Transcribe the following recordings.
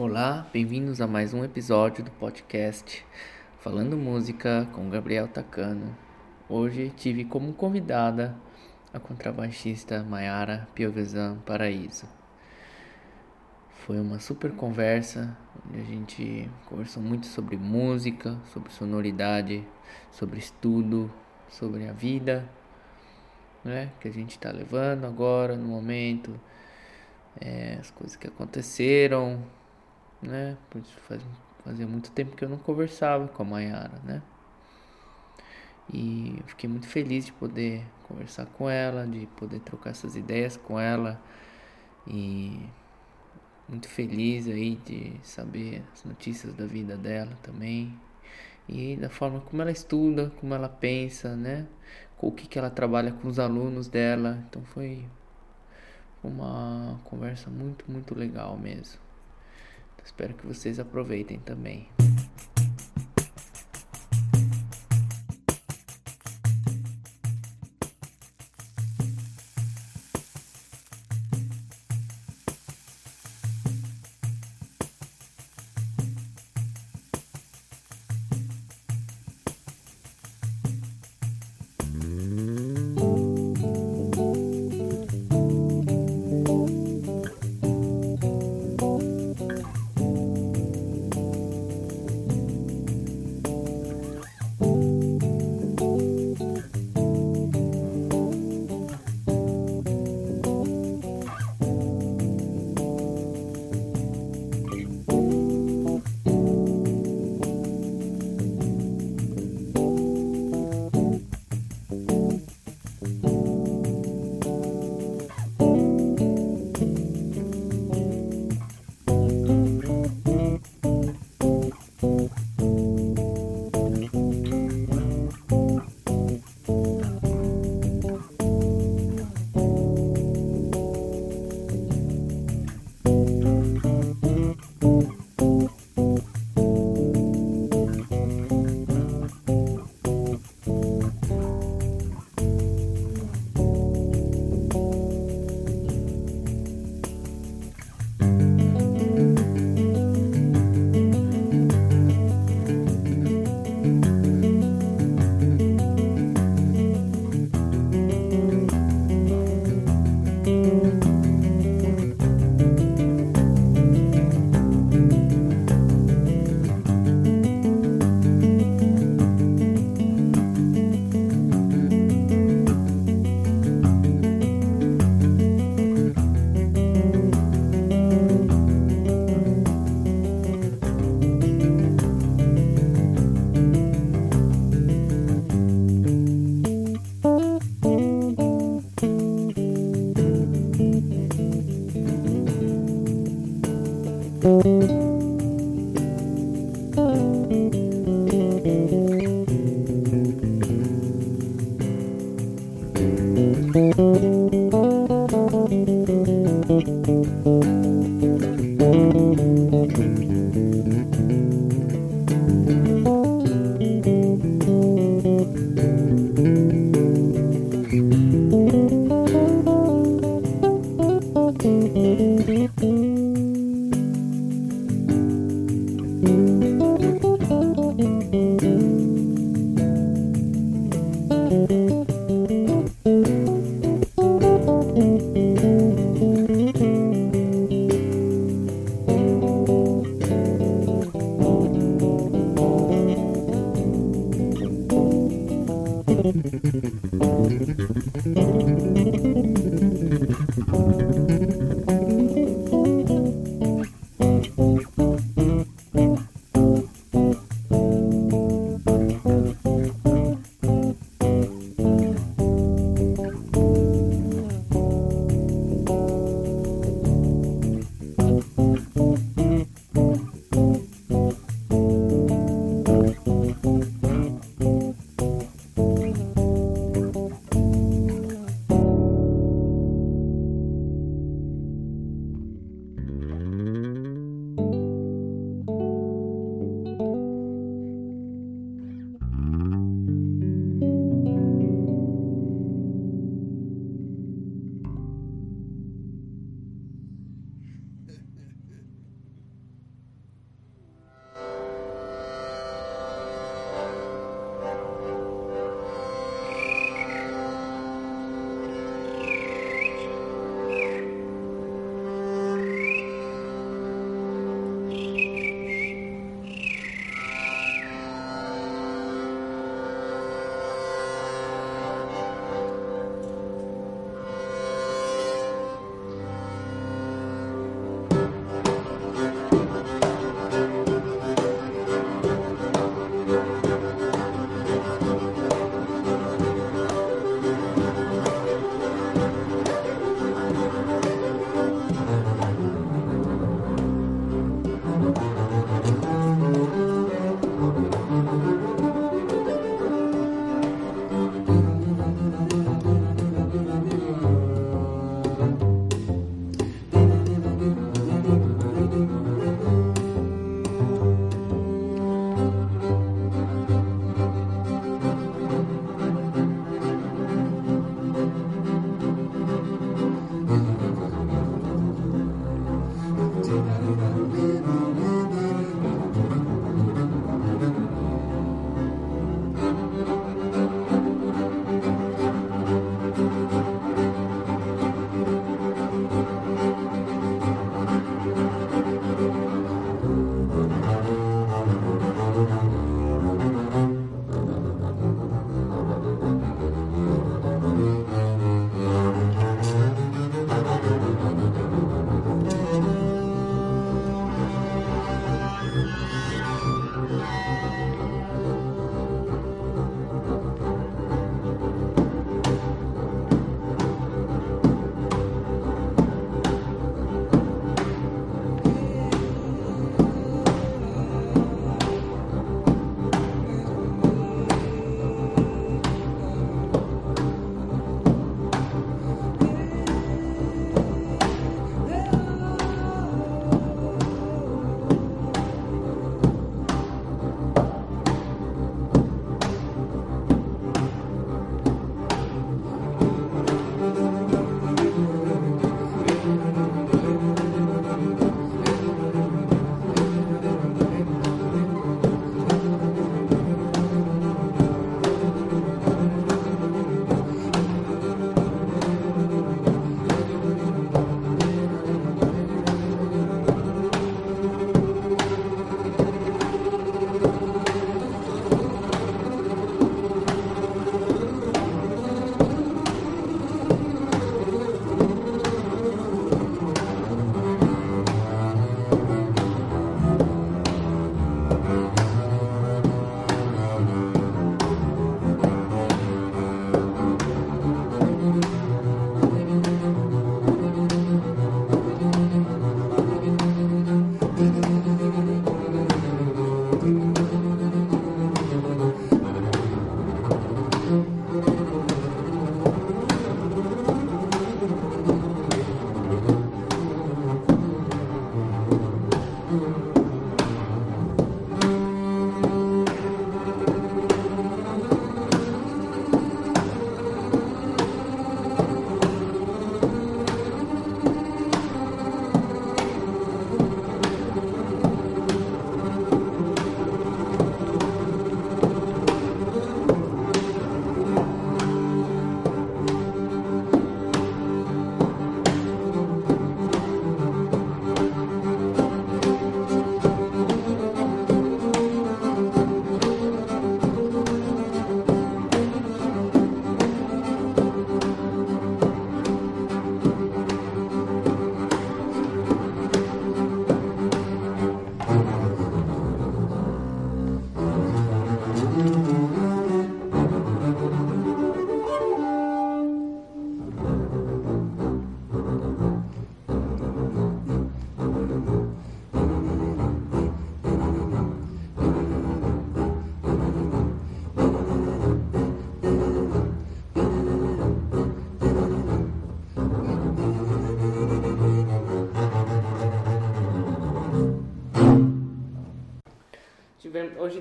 Olá, bem-vindos a mais um episódio do podcast Falando Música com Gabriel Tacano. Hoje tive como convidada a contrabaixista Mayara Piovesan Paraíso. Foi uma super conversa onde a gente conversou muito sobre música, sobre sonoridade, sobre estudo, sobre a vida né, que a gente está levando agora no momento, é, as coisas que aconteceram, né? Faz, fazia muito tempo que eu não conversava com a Mayara, né? E fiquei muito feliz de poder conversar com ela, de poder trocar essas ideias com ela e muito feliz aí de saber as notícias da vida dela também e da forma como ela estuda, como ela pensa, né? Com o que, que ela trabalha com os alunos dela. Então foi uma conversa muito, muito legal mesmo. Espero que vocês aproveitem também.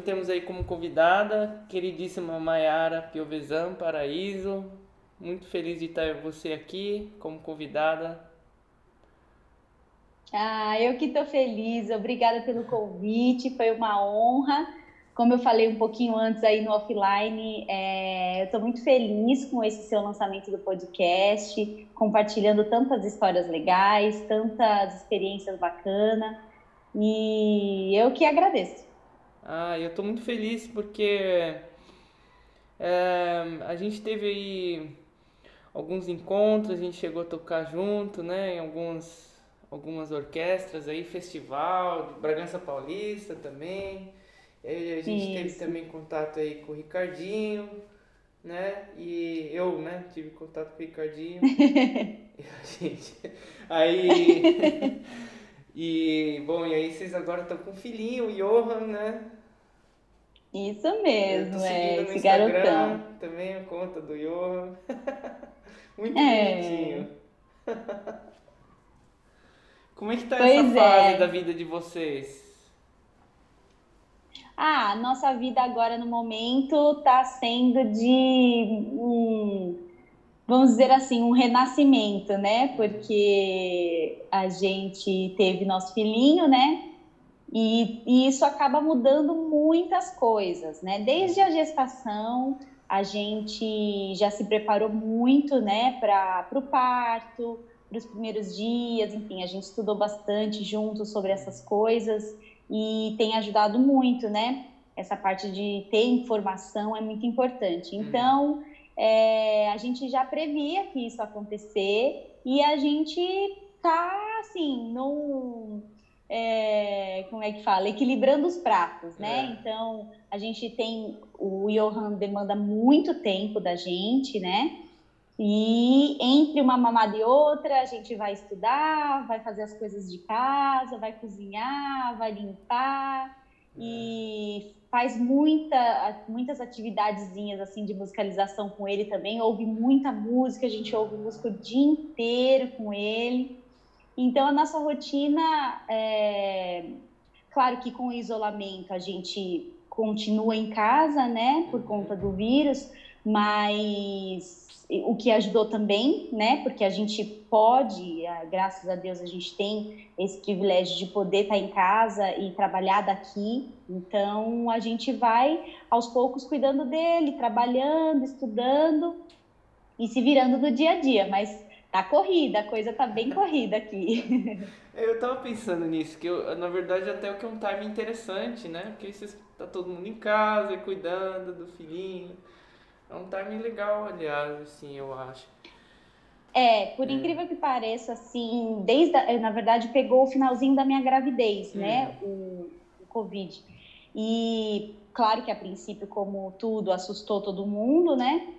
Temos aí como convidada queridíssima Maiara Piovesan Paraíso. Muito feliz de estar você aqui como convidada. Ah, eu que estou feliz. Obrigada pelo convite. Foi uma honra. Como eu falei um pouquinho antes aí no offline, é, eu estou muito feliz com esse seu lançamento do podcast, compartilhando tantas histórias legais, tantas experiências bacanas. E eu que agradeço. Ah, eu estou muito feliz porque é, a gente teve aí alguns encontros, a gente chegou a tocar junto, né, em alguns, algumas orquestras aí, festival, Bragança Paulista também. E a gente Isso. teve também contato aí com o Ricardinho, né? E eu, né, tive contato com o Ricardinho. e a gente. Aí. e, bom, e aí vocês agora estão com o filhinho, o Johan, né? Isso mesmo, é, esse garotão. Também a conta do Johan. Muito é. bonitinho. Como é que tá pois essa fase é. da vida de vocês? Ah, nossa vida agora no momento tá sendo de um, vamos dizer assim, um renascimento, né? Porque a gente teve nosso filhinho, né? E, e, isso acaba mudando muitas coisas, né? Desde a gestação, a gente já se preparou muito, né, para o parto, para os primeiros dias, enfim, a gente estudou bastante junto sobre essas coisas e tem ajudado muito, né? Essa parte de ter informação é muito importante. Uhum. Então, é, a gente já previa que isso ia acontecer e a gente tá, assim, num é, como é que fala, equilibrando os pratos, né? É. Então, a gente tem, o Johan demanda muito tempo da gente, né? E entre uma mamada e outra, a gente vai estudar, vai fazer as coisas de casa, vai cozinhar, vai limpar e faz muita, muitas atividadezinhas assim de musicalização com ele também. Ouve muita música, a gente ouve música o dia inteiro com ele. Então, a nossa rotina, é... claro que com o isolamento a gente continua em casa, né, por conta do vírus, mas o que ajudou também, né, porque a gente pode, graças a Deus, a gente tem esse privilégio de poder estar em casa e trabalhar daqui, então a gente vai aos poucos cuidando dele, trabalhando, estudando e se virando no dia a dia, mas Tá corrida, a coisa tá bem corrida aqui. Eu tava pensando nisso, que eu, na verdade até o que é um time interessante, né? Porque você tá todo mundo em casa cuidando do filhinho. É um time legal, aliás, assim, eu acho. É, por é. incrível que pareça, assim, desde a, na verdade pegou o finalzinho da minha gravidez, né? O, o Covid. E claro que a princípio, como tudo, assustou todo mundo, né?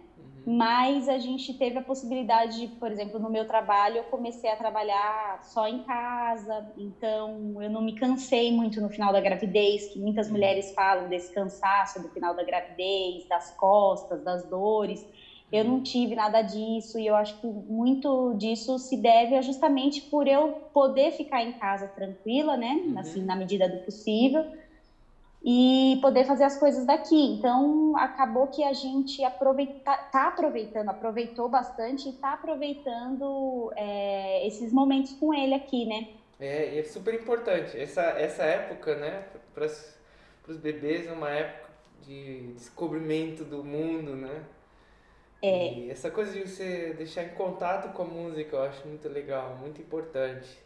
Mas a gente teve a possibilidade de, por exemplo, no meu trabalho, eu comecei a trabalhar só em casa, então eu não me cansei muito no final da gravidez, que muitas uhum. mulheres falam desse cansaço do final da gravidez, das costas, das dores. Eu não uhum. tive nada disso e eu acho que muito disso se deve justamente por eu poder ficar em casa tranquila, né, uhum. assim, na medida do possível e poder fazer as coisas daqui. Então, acabou que a gente aproveita, tá aproveitando, aproveitou bastante e está aproveitando é, esses momentos com ele aqui, né? É, é super importante. Essa, essa época, né, para os bebês é uma época de descobrimento do mundo, né? É. E essa coisa de você deixar em contato com a música eu acho muito legal, muito importante.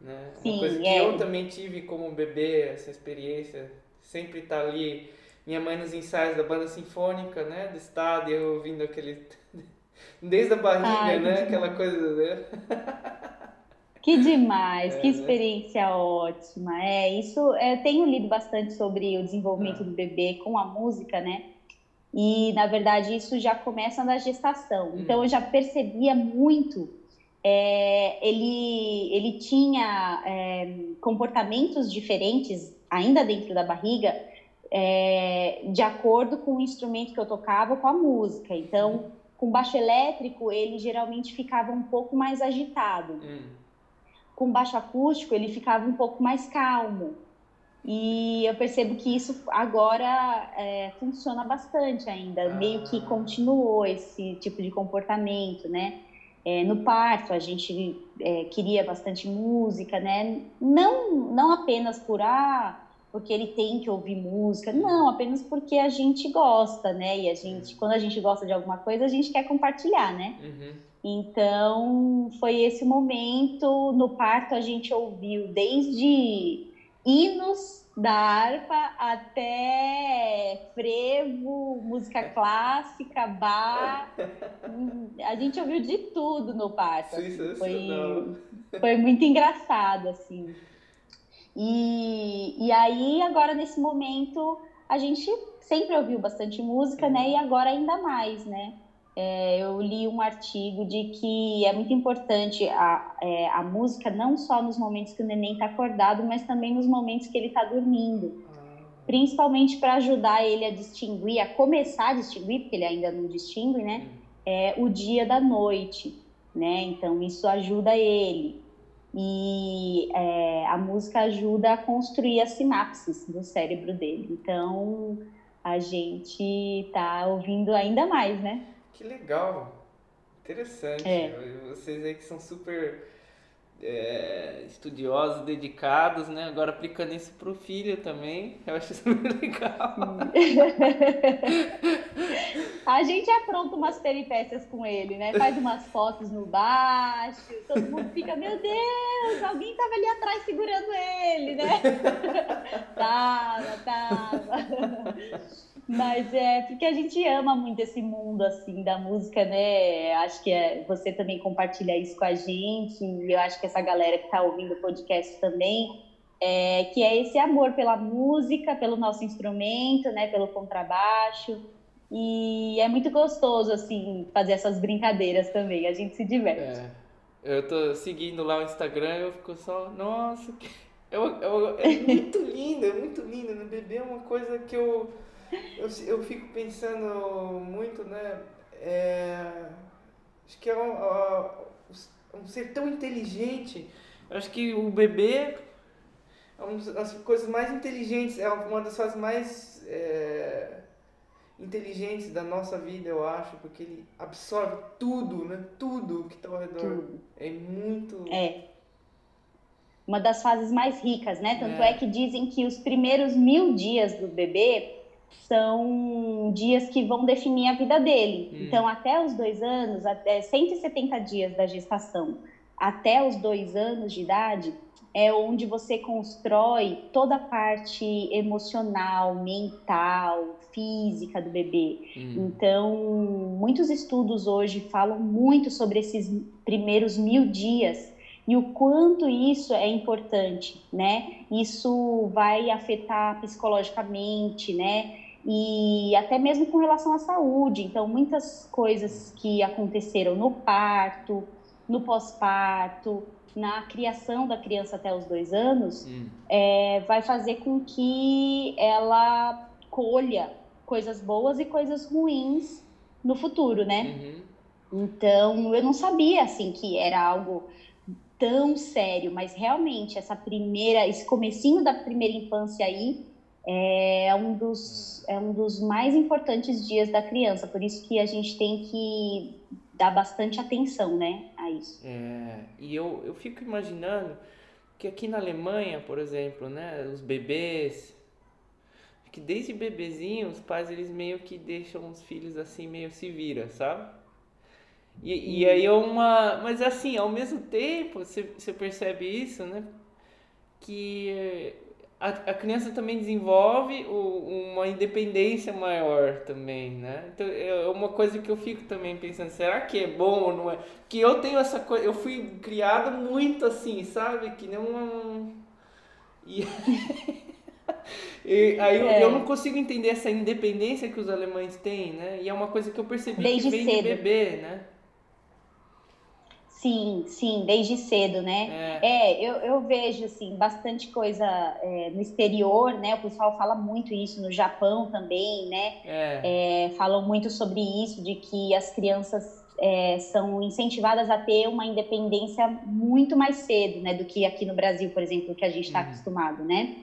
Né? Sim, Uma coisa que é. eu também tive como bebê, essa experiência, sempre tá ali, minha mãe nos ensaios da banda sinfônica, né, do estádio, eu ouvindo aquele, desde a barriga, Ai, né, aquela coisa, né? Que demais, é, que né? experiência né? ótima. É, isso, eu tenho lido bastante sobre o desenvolvimento ah. do bebê com a música, né? E, na verdade, isso já começa na gestação. Hum. Então, eu já percebia muito é, ele, ele tinha é, comportamentos diferentes, ainda dentro da barriga, é, de acordo com o instrumento que eu tocava, com a música. Então, com baixo elétrico, ele geralmente ficava um pouco mais agitado. Hum. Com baixo acústico, ele ficava um pouco mais calmo. E eu percebo que isso agora é, funciona bastante ainda, ah. meio que continuou esse tipo de comportamento, né? É, no parto a gente é, queria bastante música, né? Não, não apenas por ah, porque ele tem que ouvir música, não, apenas porque a gente gosta, né? E a gente, quando a gente gosta de alguma coisa, a gente quer compartilhar, né? Uhum. Então foi esse momento no parto a gente ouviu desde hinos da harpa até frevo, música clássica, bar. A gente ouviu de tudo no parto. Assim. Foi, foi muito engraçado, assim. E, e aí, agora, nesse momento, a gente sempre ouviu bastante música, né? E agora ainda mais, né? É, eu li um artigo de que é muito importante a, é, a música não só nos momentos que o neném está acordado, mas também nos momentos que ele está dormindo. Ah. Principalmente para ajudar ele a distinguir, a começar a distinguir, porque ele ainda não distingue, né? É, o dia da noite, né? Então isso ajuda ele. E é, a música ajuda a construir as sinapses do cérebro dele. Então a gente está ouvindo ainda mais, né? Que legal. Interessante. É. Vocês aí que são super é, estudiosos, dedicados, né? Agora aplicando isso pro filho também, eu acho super legal. a gente apronta umas peripécias com ele, né? Faz umas fotos no baixo, todo mundo fica, meu Deus, alguém tava ali atrás segurando ele, né? tava, tava. Mas é porque a gente ama muito esse mundo assim da música, né? Acho que é, você também compartilha isso com a gente e eu acho que essa galera que está ouvindo o podcast também, é, que é esse amor pela música, pelo nosso instrumento, né? Pelo contrabaixo e é muito gostoso assim fazer essas brincadeiras também. A gente se diverte. É. Eu tô seguindo lá o Instagram e eu fico só, nossa, eu, eu, é muito lindo, é muito lindo. No bebê é uma coisa que eu eu, eu fico pensando muito, né? É, acho que é um, um, ser tão inteligente. Acho que o bebê é uma das coisas mais inteligentes, é uma das coisas mais é, inteligentes da nossa vida, eu acho, porque ele absorve tudo, né? Tudo que está ao redor. Tudo. É muito. É. Uma das fases mais ricas, né? Tanto é. é que dizem que os primeiros mil dias do bebê são dias que vão definir a vida dele. Hum. Então, até os dois anos, até 170 dias da gestação, até os dois anos de idade, é onde você constrói toda a parte emocional, mental, física do bebê. Hum. Então, muitos estudos hoje falam muito sobre esses primeiros mil dias e o quanto isso é importante, né? Isso vai afetar psicologicamente, né? E até mesmo com relação à saúde. Então, muitas coisas que aconteceram no parto, no pós-parto, na criação da criança até os dois anos, hum. é, vai fazer com que ela colha coisas boas e coisas ruins no futuro, né? Uhum. Então, eu não sabia, assim, que era algo tão sério, mas realmente essa primeira, esse comecinho da primeira infância aí é um dos, é um dos mais importantes dias da criança, por isso que a gente tem que dar bastante atenção, né, a isso. É, e eu, eu fico imaginando que aqui na Alemanha, por exemplo, né, os bebês, que desde bebezinho os pais eles meio que deixam os filhos assim meio se vira, sabe? E, e aí é uma. Mas assim, ao mesmo tempo, você, você percebe isso, né? Que a, a criança também desenvolve o, uma independência maior também, né? Então é uma coisa que eu fico também pensando, será que é bom ou não é? Que eu tenho essa coisa, eu fui criado muito assim, sabe? Que nem uma. E, e aí é. eu, eu, não consigo entender essa independência que os alemães têm, né? E é uma coisa que eu percebi Desde que vem cedo. de bebê, né? Sim, sim, desde cedo, né? É, é eu, eu vejo, assim, bastante coisa é, no exterior, né? O pessoal fala muito isso, no Japão também, né? É. é falam muito sobre isso, de que as crianças é, são incentivadas a ter uma independência muito mais cedo, né? Do que aqui no Brasil, por exemplo, que a gente está uhum. acostumado, né?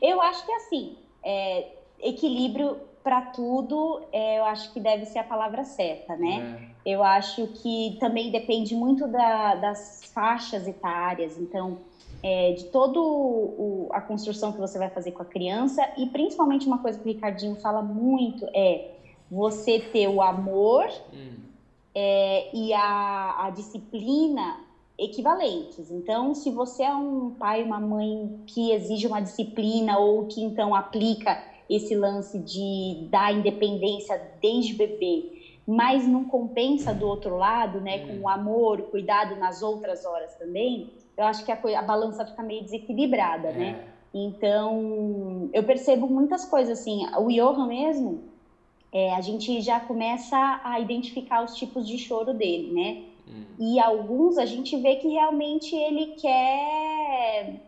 Eu acho que, assim, é, equilíbrio para tudo, eu acho que deve ser a palavra certa, né? Eu acho que também depende muito da, das faixas etárias, então, é, de toda a construção que você vai fazer com a criança, e principalmente uma coisa que o Ricardinho fala muito é você ter o amor hum. é, e a, a disciplina equivalentes. Então, se você é um pai, uma mãe que exige uma disciplina ou que então aplica esse lance de dar independência desde bebê mas não compensa do outro lado, né, com o amor, cuidado nas outras horas também, eu acho que a, a balança fica meio desequilibrada, né? é. né? Então, eu percebo muitas coisas assim. O Johan mesmo, é, a gente já começa a identificar os tipos de choro dele, né? Hum. E alguns a gente vê que realmente ele quer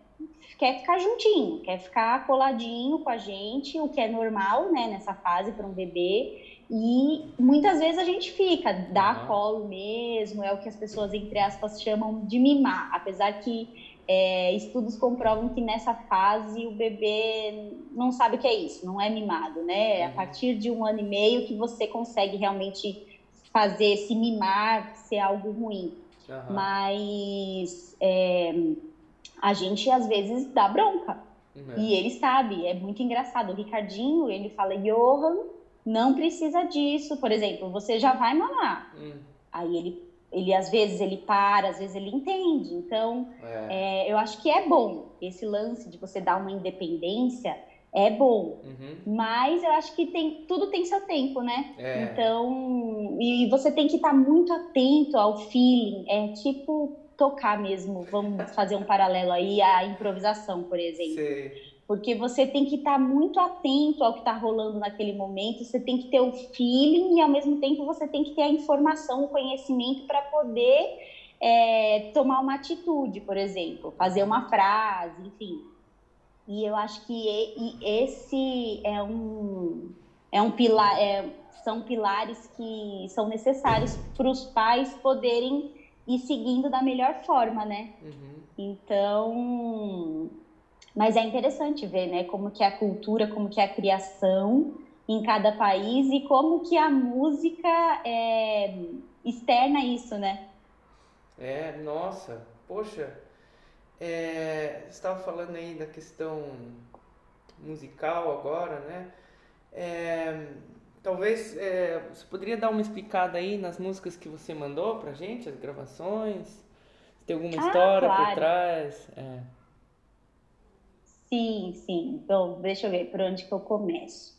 quer ficar juntinho, quer ficar coladinho com a gente, o que é normal, né, nessa fase para um bebê. E muitas vezes a gente fica, dá uhum. colo mesmo, é o que as pessoas, entre aspas, chamam de mimar. Apesar que é, estudos comprovam que nessa fase o bebê não sabe o que é isso, não é mimado, né? É a uhum. partir de um ano e meio que você consegue realmente fazer, se mimar, ser algo ruim. Uhum. Mas é, a gente às vezes dá bronca. Uhum. E ele sabe, é muito engraçado. O Ricardinho, ele fala, Johan, não precisa disso. Por exemplo, você já vai mamar. Uhum. Aí ele, ele, às vezes, ele para, às vezes ele entende. Então, é. É, eu acho que é bom esse lance de você dar uma independência é bom. Uhum. Mas eu acho que tem, tudo tem seu tempo, né? É. Então, e você tem que estar muito atento ao feeling. É tipo tocar mesmo. Vamos fazer um paralelo aí à improvisação, por exemplo. Porque você tem que estar tá muito atento ao que está rolando naquele momento, você tem que ter o feeling e ao mesmo tempo você tem que ter a informação, o conhecimento para poder é, tomar uma atitude, por exemplo, fazer uma frase, enfim. E eu acho que esse é um, é um pilar, é, são pilares que são necessários para os pais poderem ir seguindo da melhor forma, né? Uhum. Então, mas é interessante ver, né, como que é a cultura, como que é a criação em cada país e como que a música é, externa isso, né? É, nossa, poxa, é, você estava falando aí da questão musical agora, né? É, talvez é, você poderia dar uma explicada aí nas músicas que você mandou pra gente, as gravações? Se tem alguma ah, história claro. por trás? É. Sim, sim. Então, deixa eu ver por onde que eu começo.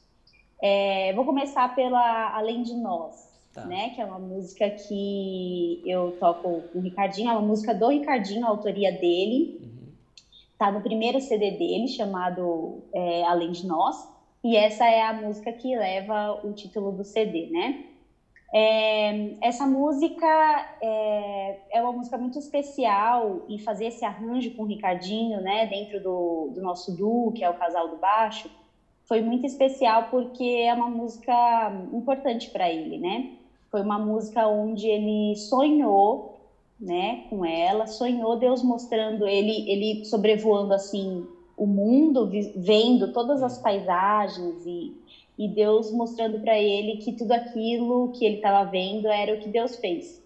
É, vou começar pela Além de Nós. Tá. Né, que é uma música que eu toco com o Ricardinho, é uma música do Ricardinho, a autoria dele. Uhum. Tá no primeiro CD dele, chamado é, Além de Nós. E essa é a música que leva o título do CD, né? É, essa música é, é, uma música muito especial e fazer esse arranjo com o Ricardinho, né, dentro do, do nosso duo, que é o Casal do Baixo, foi muito especial porque é uma música importante para ele, né? Foi uma música onde ele sonhou, né, com ela, sonhou Deus mostrando ele, ele sobrevoando assim o mundo, vendo todas as paisagens e, e Deus mostrando para ele que tudo aquilo que ele estava vendo era o que Deus fez,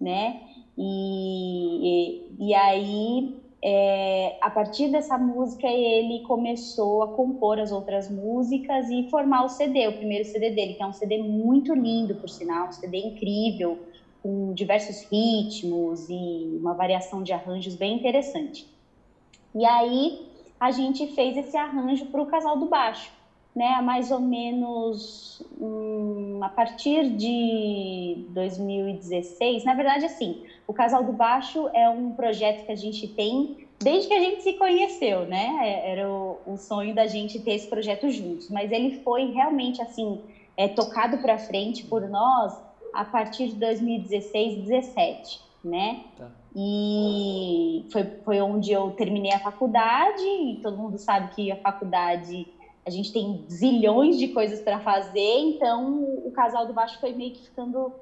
né? E, e, e aí é, a partir dessa música ele começou a compor as outras músicas e formar o CD, o primeiro CD dele, que é um CD muito lindo, por sinal, um CD incrível, com diversos ritmos e uma variação de arranjos bem interessante. E aí a gente fez esse arranjo para o Casal do Baixo, né? Mais ou menos hum, a partir de 2016, na verdade, assim, o Casal do Baixo é um projeto que a gente tem desde que a gente se conheceu, né? É, era o, o sonho da gente ter esse projeto juntos, mas ele foi realmente assim é, tocado para frente por nós a partir de 2016, 17, né? Tá. E foi, foi onde eu terminei a faculdade, e todo mundo sabe que a faculdade a gente tem zilhões de coisas para fazer, então o casal do baixo foi meio que ficando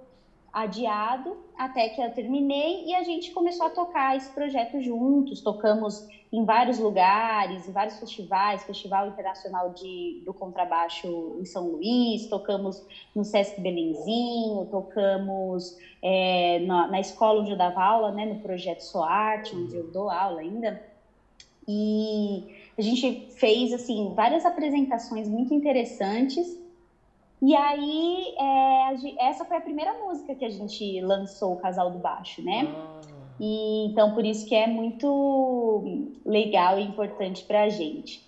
adiado até que eu terminei e a gente começou a tocar esse projeto juntos. Tocamos em vários lugares, em vários festivais, Festival Internacional de, do Contrabaixo em São Luís, tocamos no Sesc Belenzinho, tocamos é, na, na, escola onde eu dava aula, né, no projeto Soarte, onde eu dou aula ainda. E a gente fez assim várias apresentações muito interessantes e aí, é, essa foi a primeira música que a gente lançou, o Casal do Baixo, né? Ah. E, então, por isso que é muito legal e importante para a gente.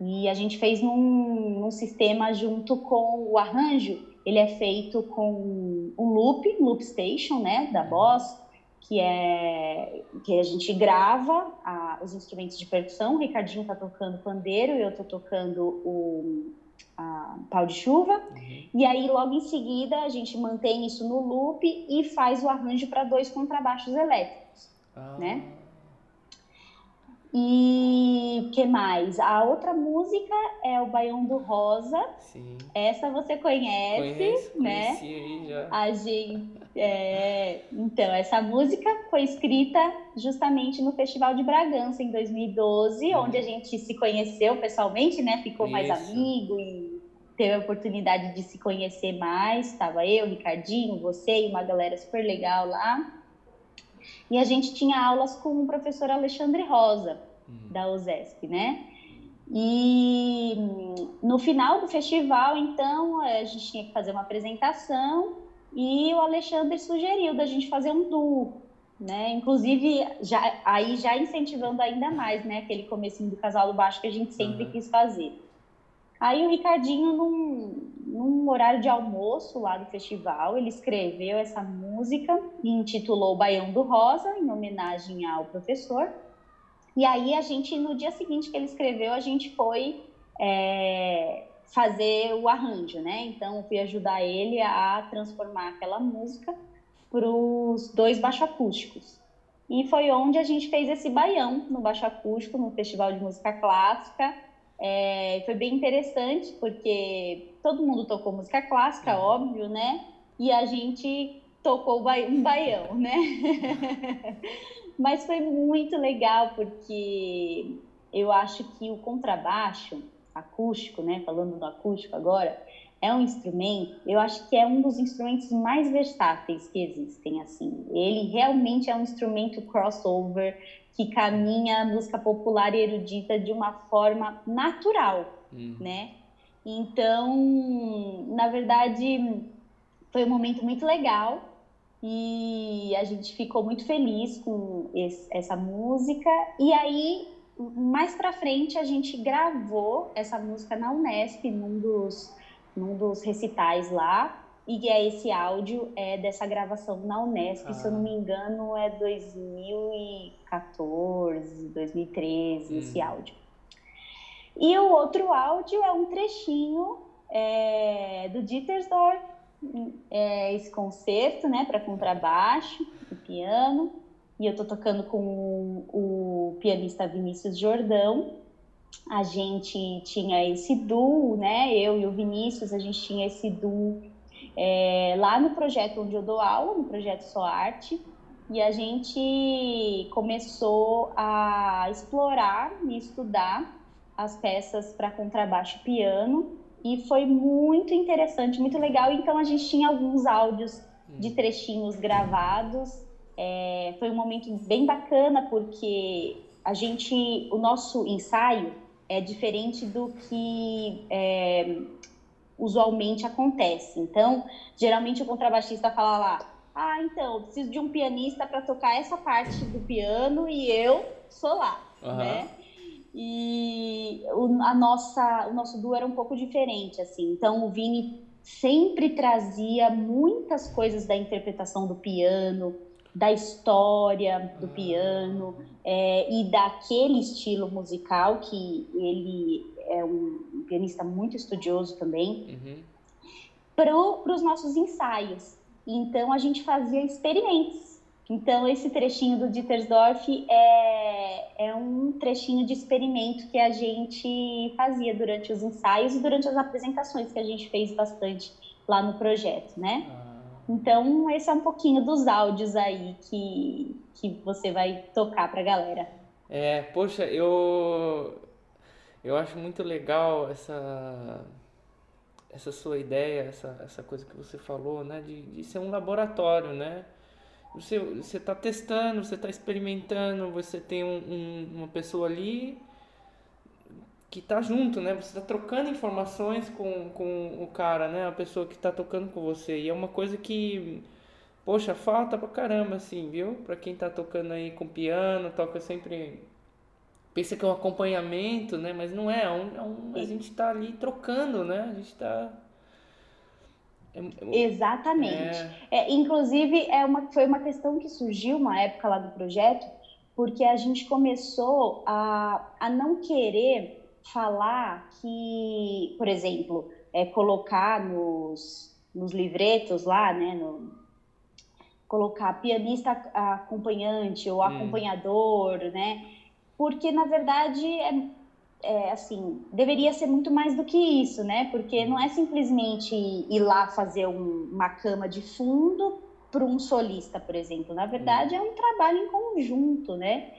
E a gente fez num, num, sistema junto com o arranjo, ele é feito com um loop, loop station, né, da Boss, que é que a gente grava a, os instrumentos de percussão. O Ricardinho está tocando pandeiro, eu estou tocando o a pau de chuva, uhum. e aí logo em seguida a gente mantém isso no loop e faz o arranjo para dois contrabaixos elétricos, ah. né? E que mais? A outra música é o Baião do Rosa. Sim. Essa você conhece, Conheço, né? Aí já. A gente, é... Então, essa música foi escrita justamente no Festival de Bragança em 2012, uhum. onde a gente se conheceu pessoalmente, né? Ficou Isso. mais amigo e teve a oportunidade de se conhecer mais. Estava eu, Ricardinho, você e uma galera super legal lá. E a gente tinha aulas com o professor Alexandre Rosa, uhum. da USESP, né? E no final do festival, então, a gente tinha que fazer uma apresentação e o Alexandre sugeriu da gente fazer um duo, né? Inclusive, já, aí já incentivando ainda mais, né? Aquele comecinho do casal do baixo que a gente sempre uhum. quis fazer. Aí o Ricardinho, num, num, horário de almoço lá do festival, ele escreveu essa música e intitulou Baião do Rosa, em homenagem ao professor. E aí a gente, no dia seguinte que ele escreveu, a gente foi é, fazer o arranjo, né? Então, eu fui ajudar ele a transformar aquela música para os dois baixo acústicos. E foi onde a gente fez esse baião no baixo acústico, no Festival de Música Clássica. É, foi bem interessante, porque todo mundo tocou música clássica, uhum. óbvio, né? E a gente tocou um baião, né? Mas foi muito legal, porque eu acho que o contrabaixo acústico, né, falando do acústico agora, é um instrumento, eu acho que é um dos instrumentos mais versáteis que existem, assim. Ele realmente é um instrumento crossover que caminha a música popular e erudita de uma forma natural, uhum. né? Então, na verdade, foi um momento muito legal e a gente ficou muito feliz com esse, essa música. E aí mais para frente a gente gravou essa música na Unesp, num dos, num dos recitais lá. E é esse áudio é dessa gravação na Unesp, ah. se eu não me ah. engano, é 2014, 2013, hum. esse áudio. E o outro áudio é um trechinho é, do Dittersdorf, é, esse concerto, né, para contrabaixo e piano e eu estou tocando com o pianista Vinícius Jordão. A gente tinha esse duo, né? Eu e o Vinícius, a gente tinha esse duo é, lá no projeto onde eu dou aula, no projeto Só Arte. E a gente começou a explorar e estudar as peças para contrabaixo e piano. E foi muito interessante, muito legal. Então a gente tinha alguns áudios de hum. trechinhos gravados é, foi um momento bem bacana porque a gente, o nosso ensaio é diferente do que é, usualmente acontece. Então, geralmente o contrabaixista fala lá, ah, então, preciso de um pianista para tocar essa parte do piano e eu sou lá, uhum. né? E o, a nossa, o nosso duo era um pouco diferente, assim. Então, o Vini sempre trazia muitas coisas da interpretação do piano, da história do piano é, e daquele estilo musical que ele é um pianista muito estudioso também uhum. para os nossos ensaios. Então a gente fazia experimentos. Então esse trechinho do Dittersdorf é, é um trechinho de experimento que a gente fazia durante os ensaios e durante as apresentações que a gente fez bastante lá no projeto, né? Ah. Então, esse é um pouquinho dos áudios aí que, que você vai tocar para a galera. É, poxa, eu, eu acho muito legal essa, essa sua ideia, essa, essa coisa que você falou, né, de, de ser um laboratório, né? Você está testando, você está experimentando, você tem um, um, uma pessoa ali que tá junto, né? Você tá trocando informações com, com o cara, né? A pessoa que tá tocando com você. E é uma coisa que, poxa, falta pra caramba, assim, viu? Pra quem tá tocando aí com piano, toca sempre. Pensa que é um acompanhamento, né? Mas não é, é um, é um a gente tá ali trocando, né? A gente tá. É, é Exatamente. É... é... inclusive, é uma, foi uma questão que surgiu uma época lá do projeto, porque a gente começou a, a não querer falar que, por exemplo, é, colocar nos, nos livretos lá, né, no, colocar pianista acompanhante ou hum. acompanhador, né, porque na verdade é, é, assim, deveria ser muito mais do que isso, né, porque não é simplesmente ir lá fazer um, uma cama de fundo para um solista, por exemplo, na verdade hum. é um trabalho em conjunto, né,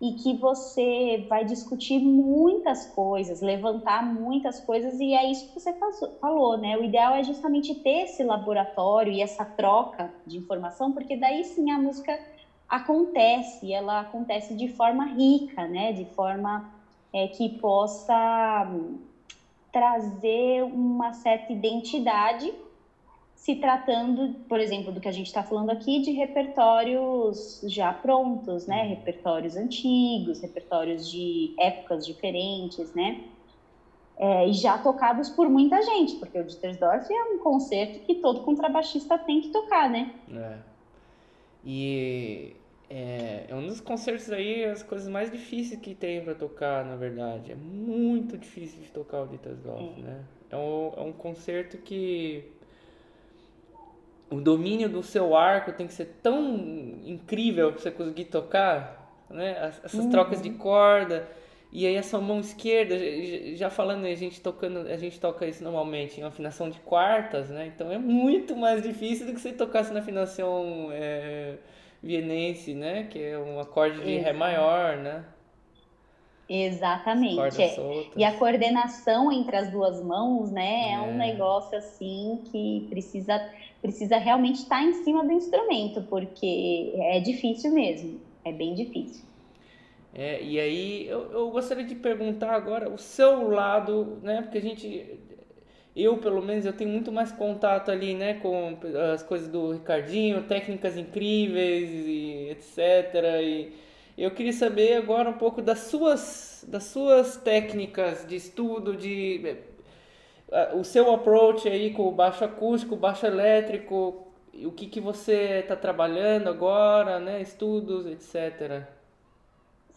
e que você vai discutir muitas coisas, levantar muitas coisas, e é isso que você falou, né? O ideal é justamente ter esse laboratório e essa troca de informação, porque daí sim a música acontece, ela acontece de forma rica, né? De forma é, que possa trazer uma certa identidade se tratando, por exemplo, do que a gente está falando aqui, de repertórios já prontos, né? Uhum. Repertórios antigos, repertórios de épocas diferentes, né? É, e já tocados por muita gente, porque o Dittersdorf é um concerto que todo contrabaixista tem que tocar, né? É. E é, é, um dos concertos aí, as coisas mais difíceis que tem para tocar, na verdade. É muito difícil de tocar o Dittersdorf, é. né? É um, é um concerto que o domínio do seu arco tem que ser tão incrível para você conseguir tocar, né? Essas uhum. trocas de corda e aí essa mão esquerda, já falando a gente tocando, a gente toca isso normalmente em afinação de quartas, né? Então é muito mais difícil do que você tocasse na afinação é, vienense, né? Que é um acorde de ré maior, né? Exatamente. É. E a coordenação entre as duas mãos, né, é. é. um negócio assim que precisa, precisa realmente estar em cima do instrumento, porque é difícil mesmo, é bem difícil. É, e aí eu, eu gostaria de perguntar agora o seu lado, né, porque a gente, eu pelo menos, eu tenho muito mais contato ali, né, com as coisas do Ricardinho, técnicas incríveis e etc. E, eu queria saber agora um pouco das suas, das suas técnicas de estudo, de uh, o seu approach aí com o baixo acústico, baixo elétrico, o que, que você está trabalhando agora, né? Estudos, etc.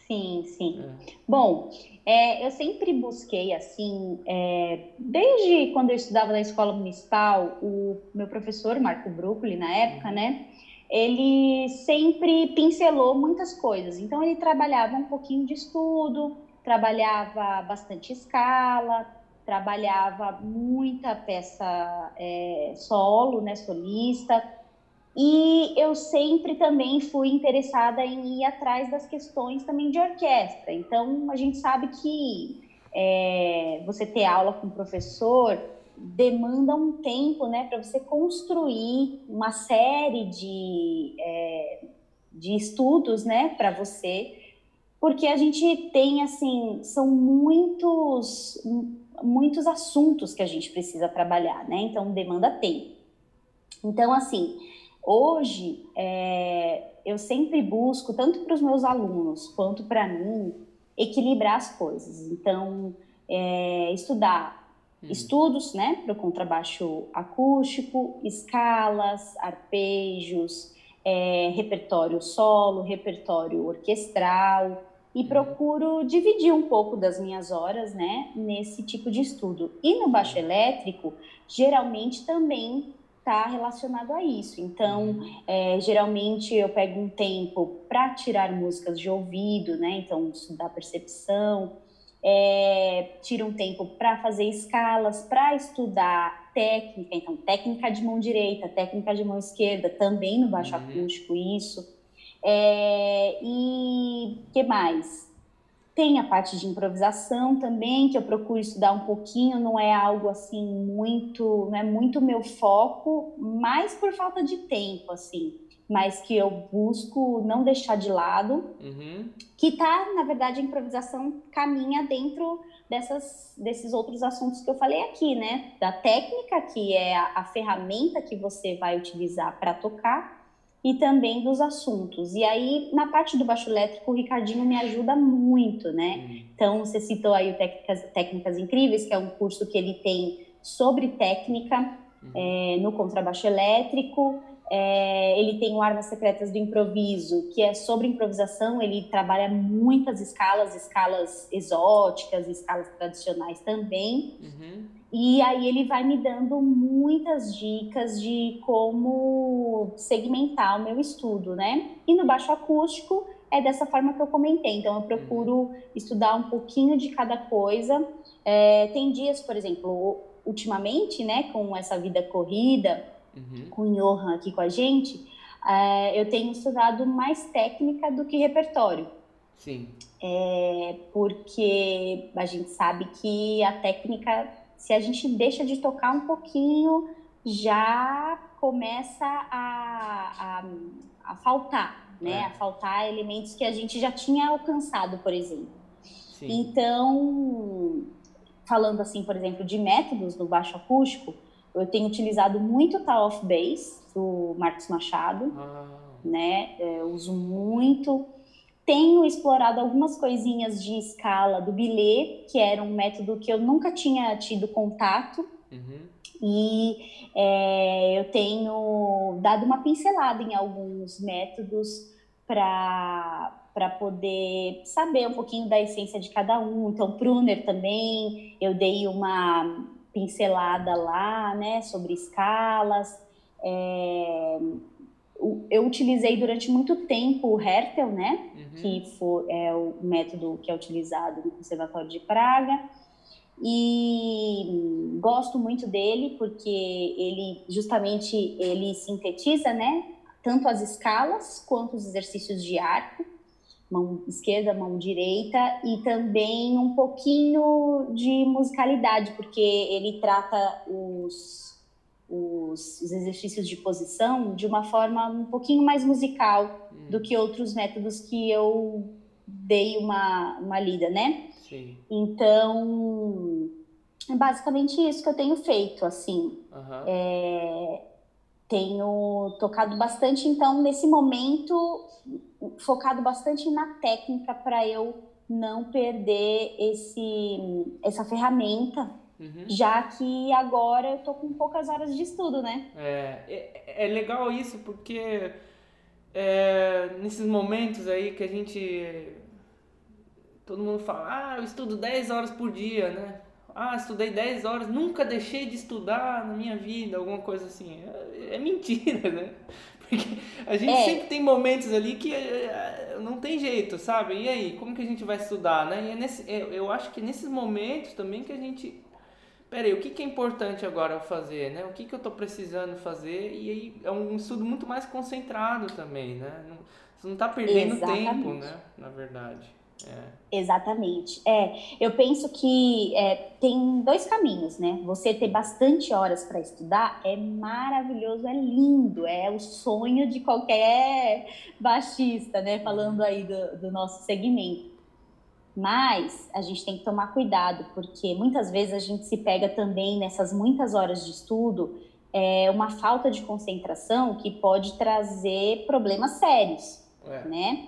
Sim, sim. É. Bom, é, eu sempre busquei, assim, é, desde quando eu estudava na escola municipal, o meu professor, Marco Brucoli, na época, uhum. né? Ele sempre pincelou muitas coisas. Então, ele trabalhava um pouquinho de estudo, trabalhava bastante escala, trabalhava muita peça é, solo, né, solista. E eu sempre também fui interessada em ir atrás das questões também de orquestra. Então, a gente sabe que é, você ter aula com o professor demanda um tempo, né, para você construir uma série de, é, de estudos, né, para você, porque a gente tem, assim, são muitos, muitos assuntos que a gente precisa trabalhar, né, então demanda tempo. Então, assim, hoje é, eu sempre busco, tanto para os meus alunos quanto para mim, equilibrar as coisas. Então, é, estudar Uhum. Estudos, né, para o contrabaixo acústico, escalas, arpejos, é, repertório solo, repertório orquestral e uhum. procuro dividir um pouco das minhas horas, né, nesse tipo de estudo. E no baixo elétrico, geralmente também está relacionado a isso. Então, uhum. é, geralmente eu pego um tempo para tirar músicas de ouvido, né, então estudar percepção é, tira um tempo para fazer escalas, para estudar técnica, então técnica de mão direita, técnica de mão esquerda, também no baixo uhum. acústico isso. É, e que mais? Tem a parte de improvisação também, que eu procuro estudar um pouquinho, não é algo assim muito, não é muito meu foco, mas por falta de tempo, assim mas que eu busco não deixar de lado, uhum. que tá, na verdade, a improvisação caminha dentro dessas, desses outros assuntos que eu falei aqui, né? Da técnica, que é a, a ferramenta que você vai utilizar para tocar, e também dos assuntos. E aí, na parte do baixo elétrico, o Ricardinho me ajuda muito, né? Uhum. Então, você citou aí o Técnicas, Técnicas Incríveis, que é um curso que ele tem sobre técnica uhum. é, no contrabaixo elétrico. É, ele tem o Armas Secretas do Improviso, que é sobre improvisação. Ele trabalha muitas escalas, escalas exóticas, escalas tradicionais também. Uhum. E aí ele vai me dando muitas dicas de como segmentar o meu estudo, né? E no baixo acústico é dessa forma que eu comentei. Então eu procuro uhum. estudar um pouquinho de cada coisa. É, tem dias, por exemplo, ultimamente, né, com essa vida corrida uhum. com o Johan aqui com a gente, é, eu tenho estudado mais técnica do que repertório. Sim. É, porque a gente sabe que a técnica, se a gente deixa de tocar um pouquinho, já começa a, a, a faltar, né? É. A faltar elementos que a gente já tinha alcançado, por exemplo. Sim. Então, falando assim, por exemplo, de métodos no baixo acústico, eu tenho utilizado muito o Tal of Bass, do Marcos Machado, ah. né? É, eu uso muito. Tenho explorado algumas coisinhas de escala do bilhete, que era um método que eu nunca tinha tido contato. Uhum. E é, eu tenho dado uma pincelada em alguns métodos para para poder saber um pouquinho da essência de cada um. Então, Pruner também, eu dei uma pincelada lá, né, sobre escalas. É, eu utilizei durante muito tempo o Hertel, né, uhum. que foi, é o método que é utilizado no Conservatório de Praga. E gosto muito dele porque ele justamente ele sintetiza, né, tanto as escalas quanto os exercícios de arco mão esquerda, mão direita, e também um pouquinho de musicalidade, porque ele trata os, os, os exercícios de posição de uma forma um pouquinho mais musical hum. do que outros métodos que eu dei uma, uma lida, né? Sim. Então, é basicamente isso que eu tenho feito, assim. Uhum. É, tenho tocado bastante, então, nesse momento, focado bastante na técnica para eu não perder esse, essa ferramenta, uhum. já que agora eu tô com poucas horas de estudo, né? É, é, é legal isso porque é, nesses momentos aí que a gente. Todo mundo fala, ah, eu estudo 10 horas por dia, né? Ah, estudei 10 horas, nunca deixei de estudar na minha vida, alguma coisa assim. É, é mentira, né? Porque a gente é. sempre tem momentos ali que é, é, não tem jeito, sabe? E aí, como que a gente vai estudar, né? E é nesse, eu acho que nesses momentos também que a gente. Peraí, o que, que é importante agora fazer, né? O que, que eu estou precisando fazer? E aí é um estudo muito mais concentrado também, né? Não, você não está perdendo Exatamente. tempo, né? Na verdade. É. Exatamente. É, eu penso que é, tem dois caminhos, né? Você ter bastante horas para estudar é maravilhoso, é lindo, é o sonho de qualquer baixista, né? Falando aí do, do nosso segmento. Mas a gente tem que tomar cuidado, porque muitas vezes a gente se pega também nessas muitas horas de estudo é, uma falta de concentração que pode trazer problemas sérios, é. né?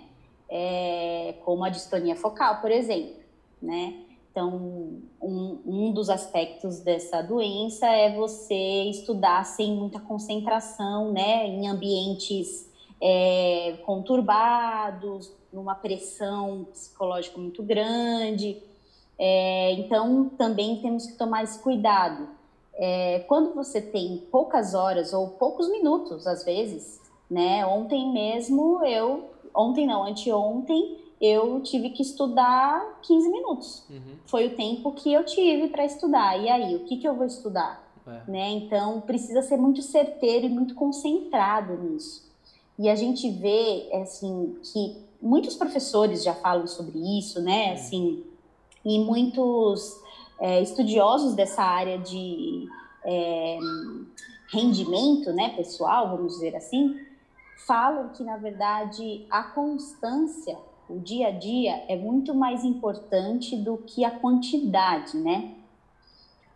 É, como a distonia focal, por exemplo, né? Então, um, um dos aspectos dessa doença é você estudar sem muita concentração, né? Em ambientes é, conturbados, numa pressão psicológica muito grande. É, então, também temos que tomar esse cuidado. É, quando você tem poucas horas ou poucos minutos, às vezes, né? Ontem mesmo eu ontem não, anteontem, eu tive que estudar 15 minutos. Uhum. Foi o tempo que eu tive para estudar. E aí, o que, que eu vou estudar? É. Né? Então, precisa ser muito certeiro e muito concentrado nisso. E a gente vê, assim, que muitos professores já falam sobre isso, né? Uhum. Assim, e muitos é, estudiosos dessa área de é, rendimento, né, pessoal, vamos dizer assim, falam que, na verdade, a constância, o dia a dia, é muito mais importante do que a quantidade, né?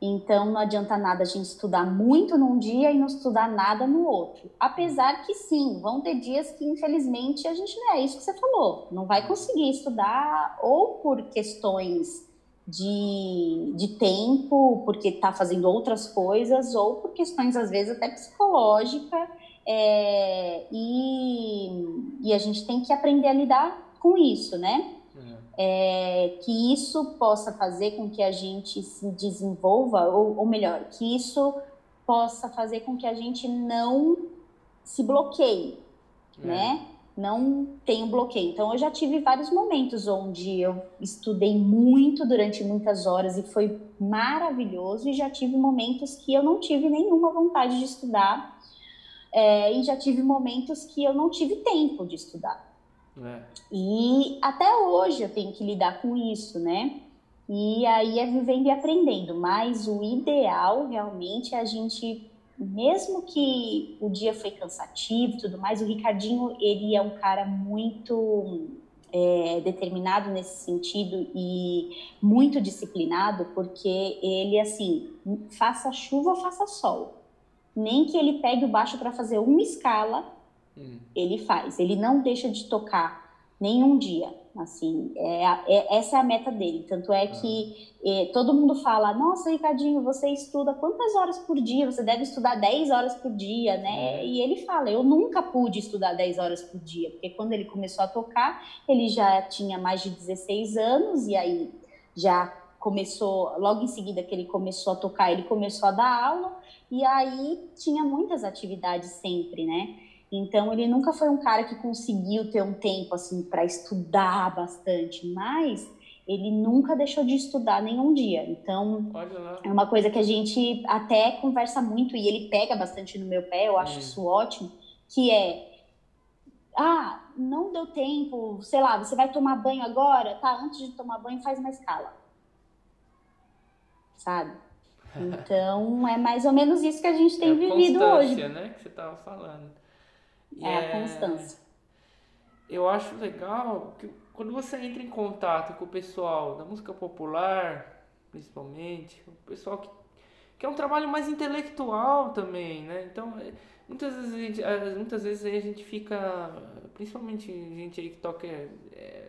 Então, não adianta nada a gente estudar muito num dia e não estudar nada no outro. Apesar que, sim, vão ter dias que, infelizmente, a gente não é isso que você falou. Não vai conseguir estudar ou por questões de, de tempo, porque está fazendo outras coisas, ou por questões, às vezes, até psicológicas é, e, e a gente tem que aprender a lidar com isso, né? É. é, que isso possa fazer com que a gente se desenvolva, ou, ou melhor, que isso possa fazer com que a gente não se bloqueie, é. né? Não tenha um bloqueio. Então, eu já tive vários momentos onde eu estudei muito durante muitas horas e foi maravilhoso, e já tive momentos que eu não tive nenhuma vontade de estudar é, e já tive momentos que eu não tive tempo de estudar. É. E até hoje eu tenho que lidar com isso, né? E aí é vivendo e aprendendo. Mas o ideal realmente é a gente, mesmo que o dia foi cansativo e tudo mais, o Ricardinho, ele é um cara muito é, determinado nesse sentido e muito disciplinado, porque ele, assim, faça chuva, faça sol. Nem que ele pegue o baixo para fazer uma escala, hum. ele faz. Ele não deixa de tocar nenhum dia. Assim, é, é, essa é a meta dele. Tanto é que é, todo mundo fala: Nossa, Ricardinho, você estuda quantas horas por dia? Você deve estudar 10 horas por dia, né? É. E ele fala: Eu nunca pude estudar 10 horas por dia, porque quando ele começou a tocar, ele já tinha mais de 16 anos, e aí já começou, logo em seguida que ele começou a tocar, ele começou a dar aula, e aí tinha muitas atividades sempre, né? Então ele nunca foi um cara que conseguiu ter um tempo assim para estudar bastante, mas ele nunca deixou de estudar nenhum dia. Então é uma coisa que a gente até conversa muito e ele pega bastante no meu pé, eu acho hum. isso ótimo, que é ah, não deu tempo, sei lá, você vai tomar banho agora? Tá, antes de tomar banho faz uma escala. Sabe? Então é mais ou menos isso que a gente tem é vivido hoje. né, que você tava falando. É, é, a constância. Eu acho legal que quando você entra em contato com o pessoal da música popular, principalmente, o pessoal que, que é um trabalho mais intelectual também, né? Então, é, muitas vezes a gente, é, muitas vezes a gente fica, principalmente gente aí que toca é,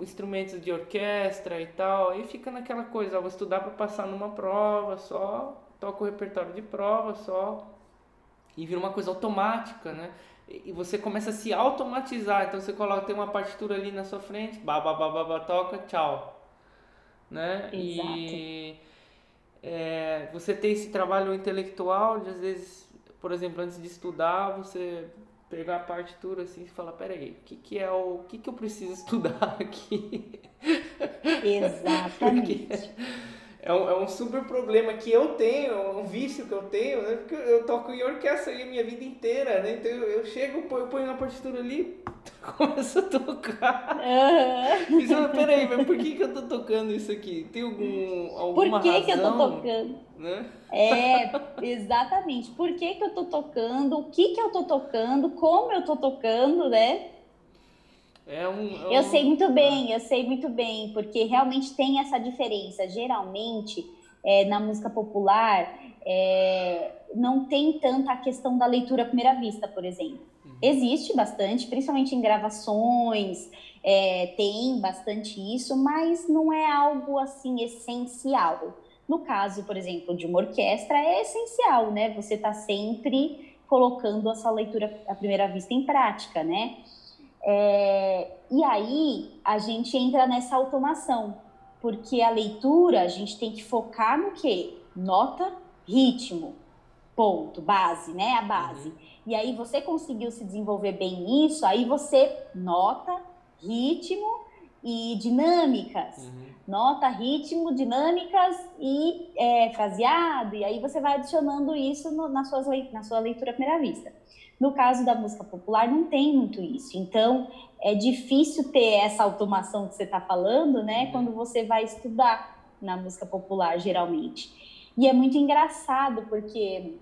instrumentos de orquestra e tal, aí fica naquela coisa, vou estudar para passar numa prova só, toco o repertório de prova só, e vira uma coisa automática, né? E você começa a se automatizar. Então você coloca, tem uma partitura ali na sua frente, babá, toca, tchau. Né? Exato. E é, você tem esse trabalho intelectual de às vezes, por exemplo, antes de estudar, você pegar a partitura assim e falar, peraí, o que, que é o. que, que eu preciso estudar aqui? Exatamente. Porque, é um, é um super problema que eu tenho, é um vício que eu tenho, né? Porque eu toco em orquestra a minha vida inteira, né? Então eu, eu chego, eu ponho na partitura ali, começo a tocar. Uhum. Você peraí, mas por que, que eu tô tocando isso aqui? Tem algum, alguma Por que razão? que eu tô tocando? Né? É, exatamente. Por que que eu tô tocando? O que que eu tô tocando? Como eu tô tocando, né? É um, é um... Eu sei muito bem, eu sei muito bem, porque realmente tem essa diferença. Geralmente, é, na música popular, é, não tem tanta a questão da leitura à primeira vista, por exemplo. Uhum. Existe bastante, principalmente em gravações, é, tem bastante isso, mas não é algo assim essencial. No caso, por exemplo, de uma orquestra, é essencial, né? Você está sempre colocando essa leitura à primeira vista em prática, né? É, e aí a gente entra nessa automação, porque a leitura a gente tem que focar no quê? Nota, ritmo, ponto, base, né? A base. Uhum. E aí você conseguiu se desenvolver bem nisso, aí você nota, ritmo e dinâmicas. Uhum. Nota, ritmo, dinâmicas e é, fraseado, e aí você vai adicionando isso no, na, suas, na sua leitura à primeira vista. No caso da música popular, não tem muito isso. Então, é difícil ter essa automação que você está falando, né? Uhum. Quando você vai estudar na música popular, geralmente. E é muito engraçado, porque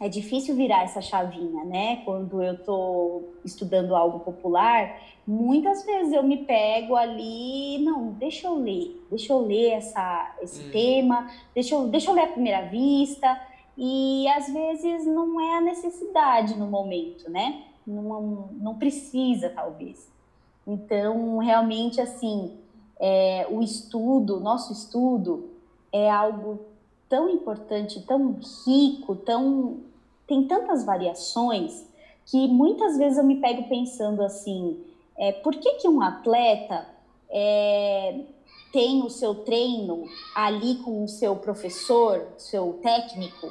é difícil virar essa chavinha, né? Quando eu estou estudando algo popular, muitas vezes eu me pego ali, não, deixa eu ler, deixa eu ler essa, esse hum. tema, deixa eu, deixa eu ler a primeira vista, e às vezes não é a necessidade no momento, né? Não, não precisa, talvez. Então, realmente, assim, é, o estudo, nosso estudo, é algo tão importante, tão rico, tão tem tantas variações que muitas vezes eu me pego pensando assim, é, por que, que um atleta é, tem o seu treino ali com o seu professor, seu técnico,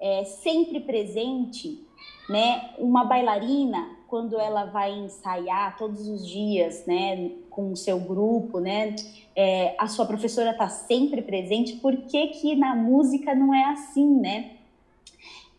é, sempre presente, né? Uma bailarina, quando ela vai ensaiar todos os dias, né, com o seu grupo, né, é, a sua professora está sempre presente. Por que que na música não é assim, né?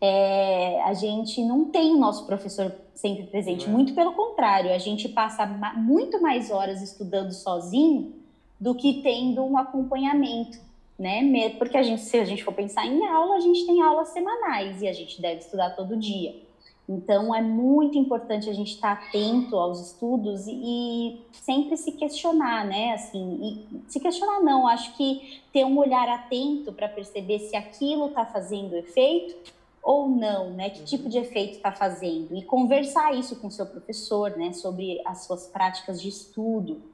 é, a gente não tem o nosso professor sempre presente. É. Muito pelo contrário, a gente passa muito mais horas estudando sozinho do que tendo um acompanhamento, né? Porque a gente, se a gente for pensar em aula, a gente tem aulas semanais e a gente deve estudar todo dia. Então, é muito importante a gente estar atento aos estudos e, e sempre se questionar, né? Assim, se questionar não, acho que ter um olhar atento para perceber se aquilo está fazendo efeito ou não, né? Que tipo de efeito está fazendo? E conversar isso com o seu professor, né? Sobre as suas práticas de estudo.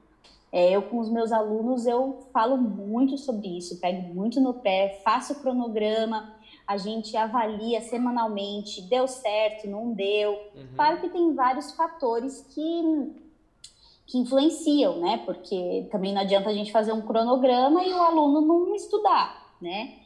É, eu com os meus alunos eu falo muito sobre isso, pego muito no pé, faço cronograma, a gente avalia semanalmente, deu certo, não deu. Uhum. Claro que tem vários fatores que, que influenciam, né? Porque também não adianta a gente fazer um cronograma e o aluno não estudar, né?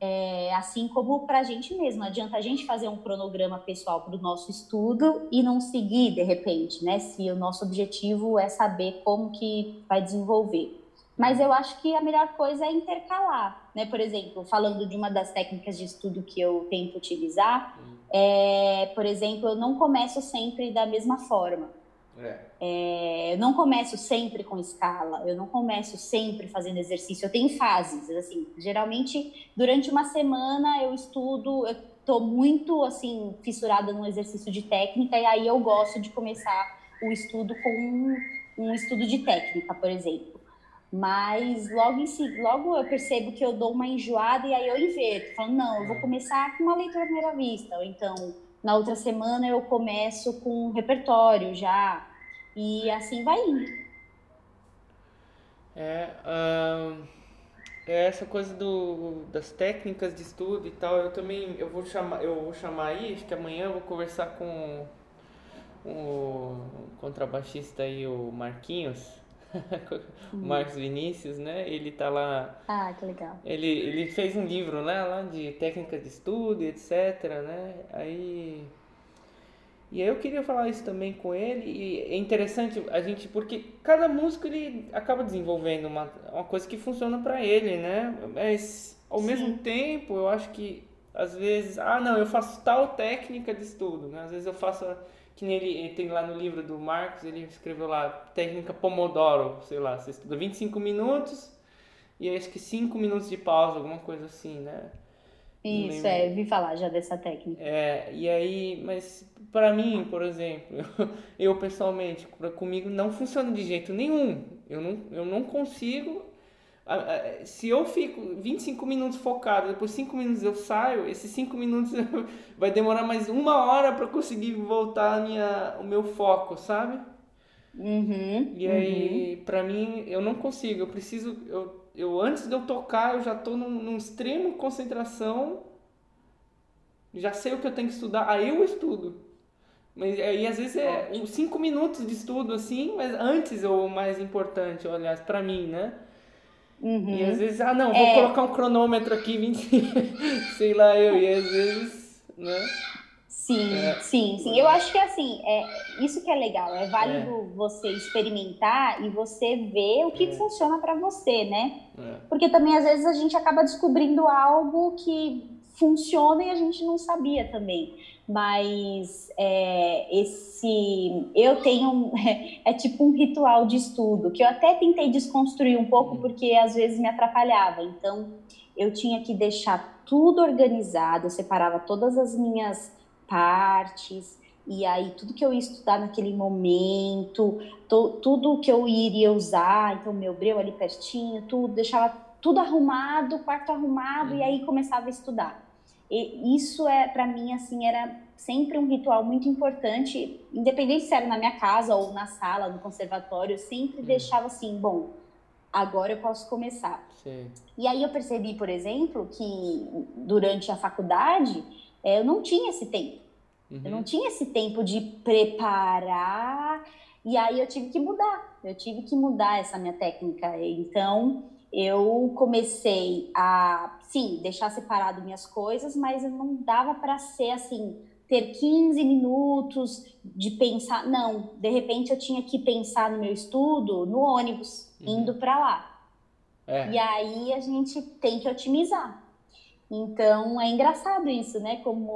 É, assim como para a gente mesmo, não adianta a gente fazer um cronograma pessoal para o nosso estudo e não seguir de repente, né? Se o nosso objetivo é saber como que vai desenvolver. Mas eu acho que a melhor coisa é intercalar, né? Por exemplo, falando de uma das técnicas de estudo que eu tento utilizar, hum. é, por exemplo, eu não começo sempre da mesma forma. É. É, eu não começo sempre com escala, eu não começo sempre fazendo exercício, eu tenho fases, assim, geralmente durante uma semana eu estudo, eu tô muito, assim, fissurada no exercício de técnica e aí eu gosto de começar o estudo com um, um estudo de técnica, por exemplo. Mas logo em si, logo eu percebo que eu dou uma enjoada e aí eu inverto. Falo, não, eu vou começar com uma leitura à primeira vista. Ou então, na outra semana eu começo com um repertório já. E assim vai indo. É, é essa coisa do, das técnicas de estudo e tal, eu também eu vou chamar, eu vou chamar aí, acho que amanhã eu vou conversar com o contrabaixista aí, o Marquinhos o Marcos Vinícius, né? Ele tá lá. Ah, que legal. Ele, ele fez um livro né, lá de técnicas de estudo, etc, né? Aí. E aí eu queria falar isso também com ele, e é interessante a gente, porque cada músico ele acaba desenvolvendo uma, uma coisa que funciona para ele, né? Mas ao Sim. mesmo tempo, eu acho que às vezes, ah, não, eu faço tal técnica de estudo, né? Às vezes eu faço que nem ele, ele, tem lá no livro do Marcos, ele escreveu lá técnica Pomodoro, sei lá, você estuda 25 minutos e acho que 5 minutos de pausa, alguma coisa assim, né? Isso, é, vi falar já dessa técnica. É, e aí, mas para mim, por exemplo, eu, eu pessoalmente, comigo não funciona de jeito nenhum. Eu não, eu não consigo se eu fico 25 minutos focado, depois 5 minutos eu saio, esses 5 minutos vai demorar mais uma hora para conseguir voltar a minha, o meu foco, sabe? Uhum, e aí, uhum. para mim, eu não consigo. Eu preciso. Eu, eu antes de eu tocar, eu já tô num, num extremo concentração. Já sei o que eu tenho que estudar. Aí eu estudo. Mas aí às vezes é 5 minutos de estudo assim, mas antes é o mais importante, aliás, para mim, né? Uhum. E às vezes, ah, não, vou é... colocar um cronômetro aqui, 20, sei lá eu, e às vezes, né? Sim, é. sim, sim. Eu acho que assim, é, isso que é legal, é válido é. você experimentar e você ver o que, é. funciona para você, né? É. Porque também às vezes a gente acaba descobrindo algo que funciona e a gente não sabia também mas é, esse eu tenho é tipo um ritual de estudo que eu até tentei desconstruir um pouco porque às vezes me atrapalhava. Então eu tinha que deixar tudo organizado eu separava todas as minhas partes e aí tudo que eu ia estudar naquele momento to, tudo que eu iria usar então meu breu ali pertinho tudo deixava tudo arrumado quarto arrumado e uhum. aí começava a estudar e isso é para mim assim era sempre um ritual muito importante, independente se era na minha casa ou na sala, no conservatório, eu sempre hum. deixava assim, bom, agora eu posso começar. Sim. E aí eu percebi, por exemplo, que durante a faculdade é, eu não tinha esse tempo. Uhum. Eu não tinha esse tempo de preparar. E aí eu tive que mudar. Eu tive que mudar essa minha técnica. Então eu comecei a, sim, deixar separado minhas coisas, mas não dava para ser assim, ter 15 minutos de pensar. Não, de repente eu tinha que pensar no meu estudo no ônibus, uhum. indo para lá. É. E aí a gente tem que otimizar. Então é engraçado isso, né? Como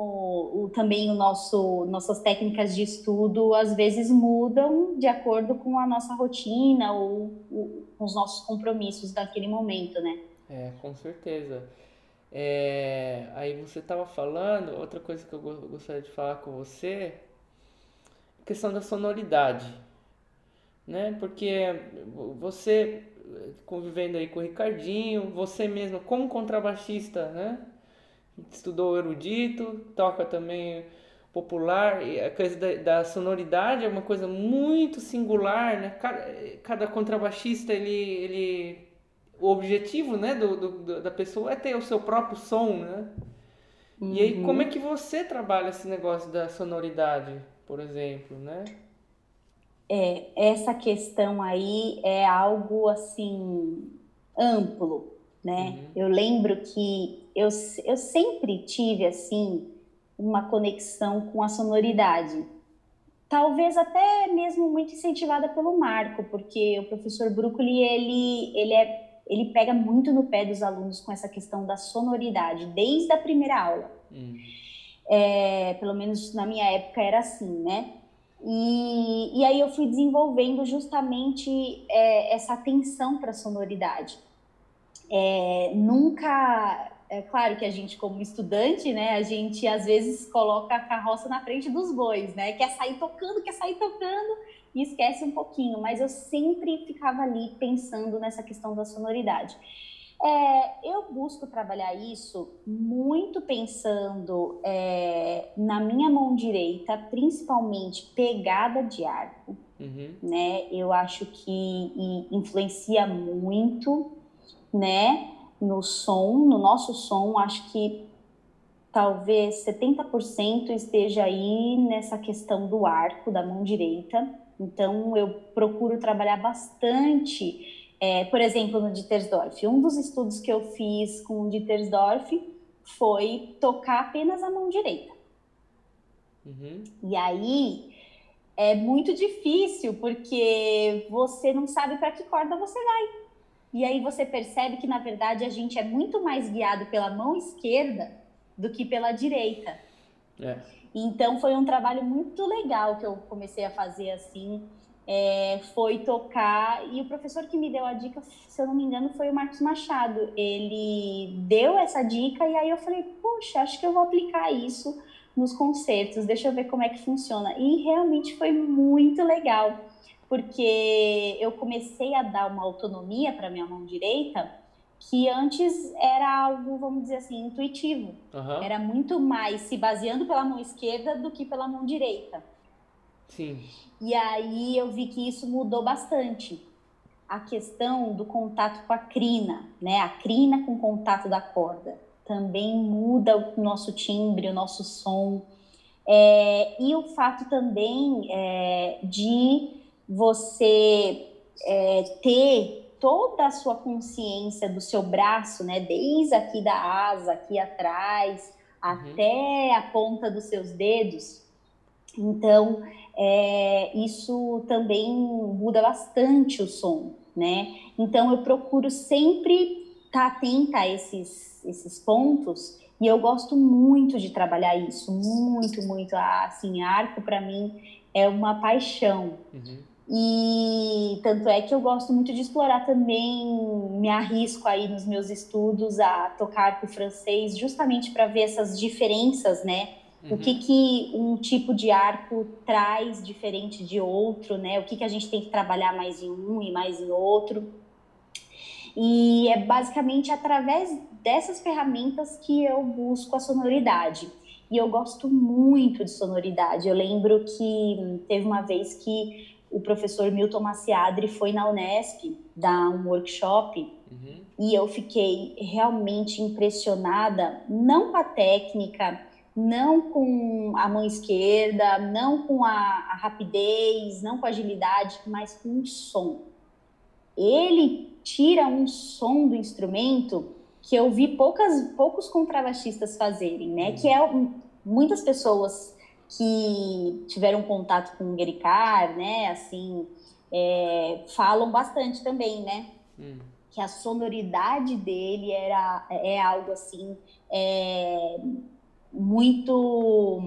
o, também o nosso nossas técnicas de estudo às vezes mudam de acordo com a nossa rotina ou, ou com os nossos compromissos daquele momento, né? É, com certeza. É, aí você estava falando, outra coisa que eu gostaria de falar com você, questão da sonoridade, né? Porque você convivendo aí com o Ricardinho, você mesmo como contrabaixista, né? Estudou erudito, toca também popular, e a coisa da, da, sonoridade é uma coisa muito singular, né? Cada, cada contrabaixista, ele, ele, o objetivo, né, do, do, da pessoa é ter o seu próprio som, né? Uhum. E aí, como é uhum. que você trabalha esse negócio da sonoridade, por exemplo, né? é, essa questão aí é algo assim amplo, né? Uhum. Eu lembro que eu, eu sempre tive assim uma conexão com a sonoridade. Talvez até mesmo muito incentivada pelo Marco, porque o professor Brucoli, ele, ele, é, ele pega muito no pé dos alunos com essa questão da sonoridade, desde a primeira aula. Uhum. É, pelo menos na minha época era assim, né? E, e aí eu fui desenvolvendo justamente é, essa atenção para a sonoridade. É, nunca, é claro que a gente como estudante, né, a gente às vezes coloca a carroça na frente dos bois, né, quer sair tocando, quer sair tocando e esquece um pouquinho, mas eu sempre ficava ali pensando nessa questão da sonoridade. É, eu busco trabalhar isso muito pensando é, na minha mão direita, principalmente pegada de arco, uhum. né? Eu acho que influencia muito, né? No som, no nosso som, acho que talvez 70% esteja aí nessa questão do arco da mão direita. Então eu procuro trabalhar bastante é, por exemplo, no Dittersdorf. Um dos estudos que eu fiz com o Dittersdorf foi tocar apenas a mão direita. Uhum. E aí é muito difícil porque você não sabe para que corda você vai. E aí você percebe que na verdade a gente é muito mais guiado pela mão esquerda do que pela direita. É. Então foi um trabalho muito legal que eu comecei a fazer assim é, foi tocar e o professor que me deu a dica, se eu não me engano, foi o Marcos Machado. Ele deu essa dica e aí eu falei, puxa, acho que eu vou aplicar isso nos concertos, deixa eu ver como é que funciona. E realmente foi muito legal, porque eu comecei a dar uma autonomia para minha mão direita que antes era algo, vamos dizer assim, intuitivo. Uhum. Era muito mais se baseando pela mão esquerda do que pela mão direita. Sim. E aí eu vi que isso mudou bastante. A questão do contato com a crina, né? A crina com contato da corda. Também muda o nosso timbre, o nosso som. É, e o fato também é, de você é, ter toda a sua consciência do seu braço, né? Desde aqui da asa, aqui atrás, uhum. até a ponta dos seus dedos. Então, é, isso também muda bastante o som, né? Então eu procuro sempre estar tá atenta a esses, esses pontos e eu gosto muito de trabalhar isso, muito, muito. Assim, arco para mim é uma paixão. Uhum. E tanto é que eu gosto muito de explorar também, me arrisco aí nos meus estudos a tocar arco francês, justamente para ver essas diferenças, né? Uhum. O que, que um tipo de arco traz diferente de outro, né? O que, que a gente tem que trabalhar mais em um e mais em outro. E é basicamente através dessas ferramentas que eu busco a sonoridade. E eu gosto muito de sonoridade. Eu lembro que teve uma vez que o professor Milton Maciadri foi na Unesp dar um workshop uhum. e eu fiquei realmente impressionada, não com a técnica, não com a mão esquerda, não com a, a rapidez, não com a agilidade, mas com o som. Ele tira um som do instrumento que eu vi poucas, poucos contrabaixistas fazerem, né? Uhum. Que é muitas pessoas que tiveram contato com o Guericar, né? Assim, é, falam bastante também, né? Uhum. que a sonoridade dele era é algo assim é, muito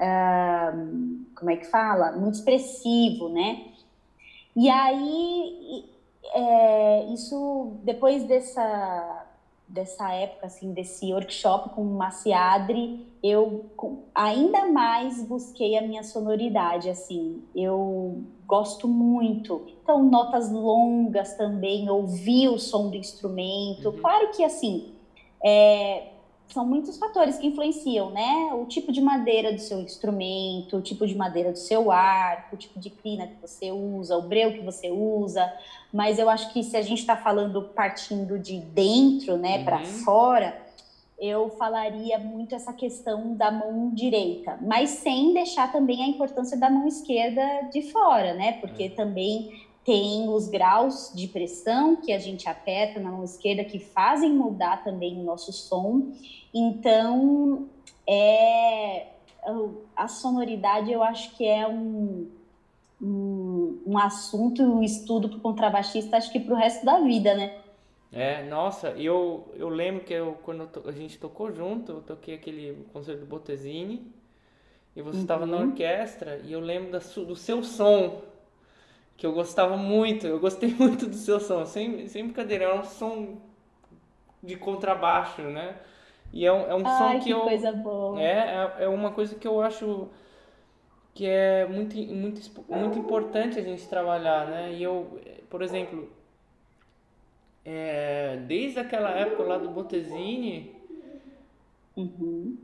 uh, como é que fala muito expressivo né e aí é, isso depois dessa dessa época assim desse workshop com o Maciadri eu ainda mais busquei a minha sonoridade assim. Eu gosto muito. Então notas longas também ouvir o som do instrumento. Uhum. claro que assim é, são muitos fatores que influenciam, né? O tipo de madeira do seu instrumento, o tipo de madeira do seu arco, o tipo de crina que você usa, o breu que você usa. Mas eu acho que se a gente está falando partindo de dentro, né, uhum. para fora, eu falaria muito essa questão da mão direita, mas sem deixar também a importância da mão esquerda de fora, né? Porque é. também tem os graus de pressão que a gente aperta na mão esquerda que fazem mudar também o nosso som. Então, é a sonoridade eu acho que é um, um, um assunto, um estudo para o contrabaixista, acho que para o resto da vida, né? É, nossa, eu, eu lembro que eu, quando a gente tocou junto, eu toquei aquele concerto do Botesini, e você estava uhum. na orquestra, e eu lembro da, do seu som, que eu gostava muito, eu gostei muito do seu som, sem, sem brincadeira, é um som de contrabaixo, né? E é um, é um Ai, som que, que eu. Coisa boa. É, é, é uma coisa que eu acho que é muito, muito, muito importante a gente trabalhar, né? E eu, por exemplo, é, desde aquela época lá do Botesini, uhum.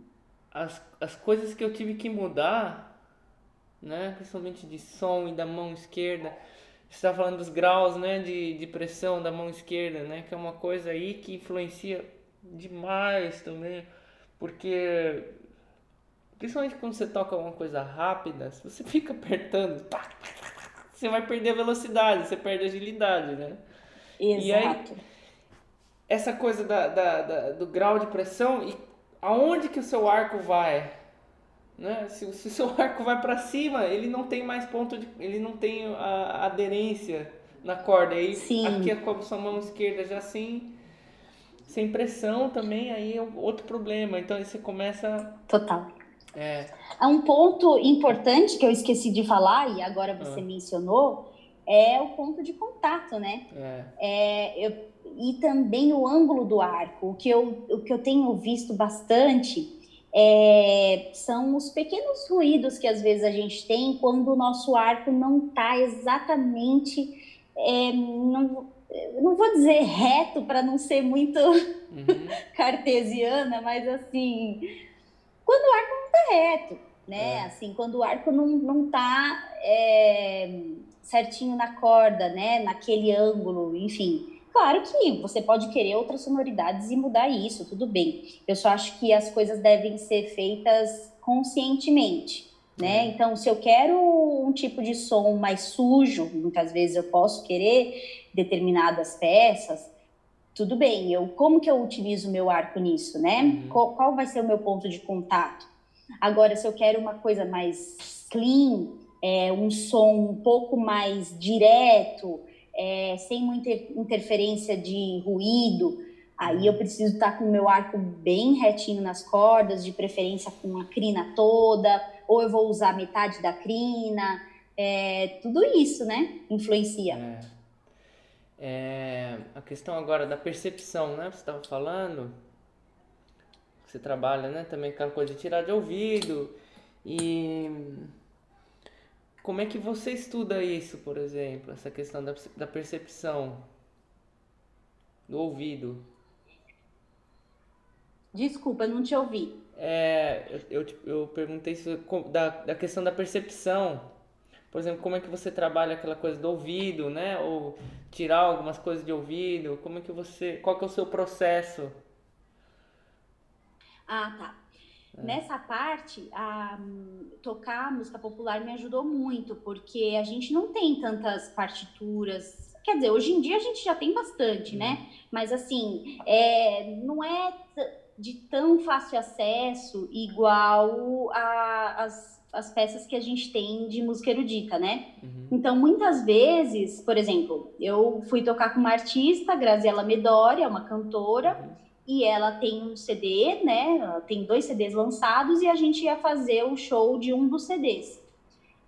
as, as coisas que eu tive que mudar né? Principalmente de som e da mão esquerda. Você está falando dos graus, né? De, de pressão da mão esquerda, né? Que é uma coisa aí que influencia demais também, porque principalmente quando você toca uma coisa rápida, se você fica apertando, você vai perder a velocidade, você perde a agilidade, né? Exato. E aí, essa coisa da, da, da, do grau de pressão e aonde que o seu arco vai? Né? Se, se o seu arco vai para cima, ele não tem mais ponto de. ele não tem a, a aderência na corda. Aí Sim. aqui é com a sua mão esquerda já sem, sem pressão também, aí é outro problema. Então aí você começa. Total. É. é um ponto importante que eu esqueci de falar, e agora você ah. mencionou, é o ponto de contato, né? É. é eu, e também o ângulo do arco. O que eu, o que eu tenho visto bastante é, são os pequenos ruídos que às vezes a gente tem quando o nosso arco não está exatamente, é, não, não vou dizer reto para não ser muito uhum. cartesiana, mas assim, quando o arco não está reto, né? É. Assim, quando o arco não, não está é, certinho na corda, né? Naquele ângulo, enfim. Claro que você pode querer outras sonoridades e mudar isso, tudo bem. Eu só acho que as coisas devem ser feitas conscientemente, né? Uhum. Então, se eu quero um tipo de som mais sujo, muitas vezes eu posso querer determinadas peças, tudo bem. Eu como que eu utilizo o meu arco nisso, né? Uhum. Qual, qual vai ser o meu ponto de contato? Agora, se eu quero uma coisa mais clean, é, um som um pouco mais direto, é, sem muita interferência de ruído. Aí eu preciso estar com o meu arco bem retinho nas cordas, de preferência com a crina toda, ou eu vou usar metade da crina. É, tudo isso, né? Influencia. É. É, a questão agora da percepção, né? Você estava falando, você trabalha, né? Também aquela coisa de tirar de ouvido e como é que você estuda isso, por exemplo, essa questão da, da percepção do ouvido? Desculpa, não te ouvi. É, eu, eu, eu perguntei isso, da, da questão da percepção. Por exemplo, como é que você trabalha aquela coisa do ouvido, né? Ou tirar algumas coisas de ouvido? Como é que você, qual que é o seu processo? Ah, tá. É. Nessa parte, a, tocar música popular me ajudou muito, porque a gente não tem tantas partituras. Quer dizer, hoje em dia a gente já tem bastante, né? Uhum. Mas assim, é, não é de tão fácil acesso igual a, as as peças que a gente tem de música erudita, né? Uhum. Então, muitas vezes, por exemplo, eu fui tocar com uma artista, Graziela Medori, é uma cantora, uhum. E ela tem um CD, né? Ela tem dois CDs lançados e a gente ia fazer o show de um dos CDs.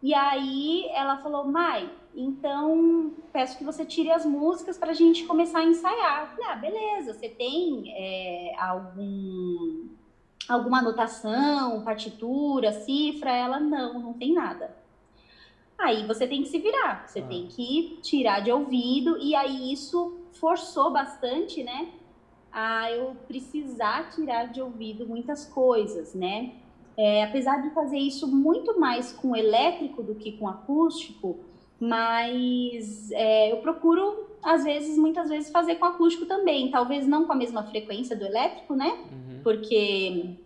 E aí ela falou, Mai, então peço que você tire as músicas para a gente começar a ensaiar. falei, ah, beleza, você tem é, algum alguma anotação, partitura, cifra? Ela, não, não tem nada. Aí você tem que se virar, você ah. tem que tirar de ouvido, e aí isso forçou bastante, né? A eu precisar tirar de ouvido muitas coisas, né? É, apesar de fazer isso muito mais com elétrico do que com acústico, mas é, eu procuro, às vezes, muitas vezes, fazer com acústico também. Talvez não com a mesma frequência do elétrico, né? Uhum. Porque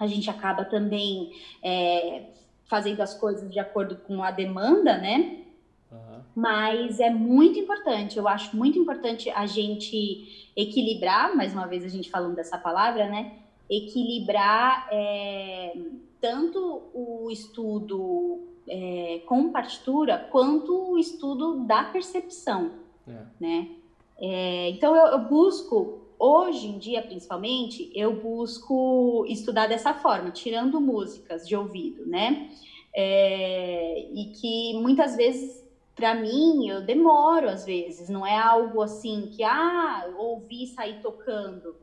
a gente acaba também é, fazendo as coisas de acordo com a demanda, né? Mas é muito importante, eu acho muito importante a gente equilibrar, mais uma vez a gente falando dessa palavra, né? Equilibrar é, tanto o estudo é, com partitura quanto o estudo da percepção, é. né? É, então eu, eu, busco hoje em dia principalmente eu busco estudar dessa forma, tirando músicas de ouvido, né? É, e que muitas vezes para mim eu demoro às vezes, não é algo assim que ah ouvi sair tocando.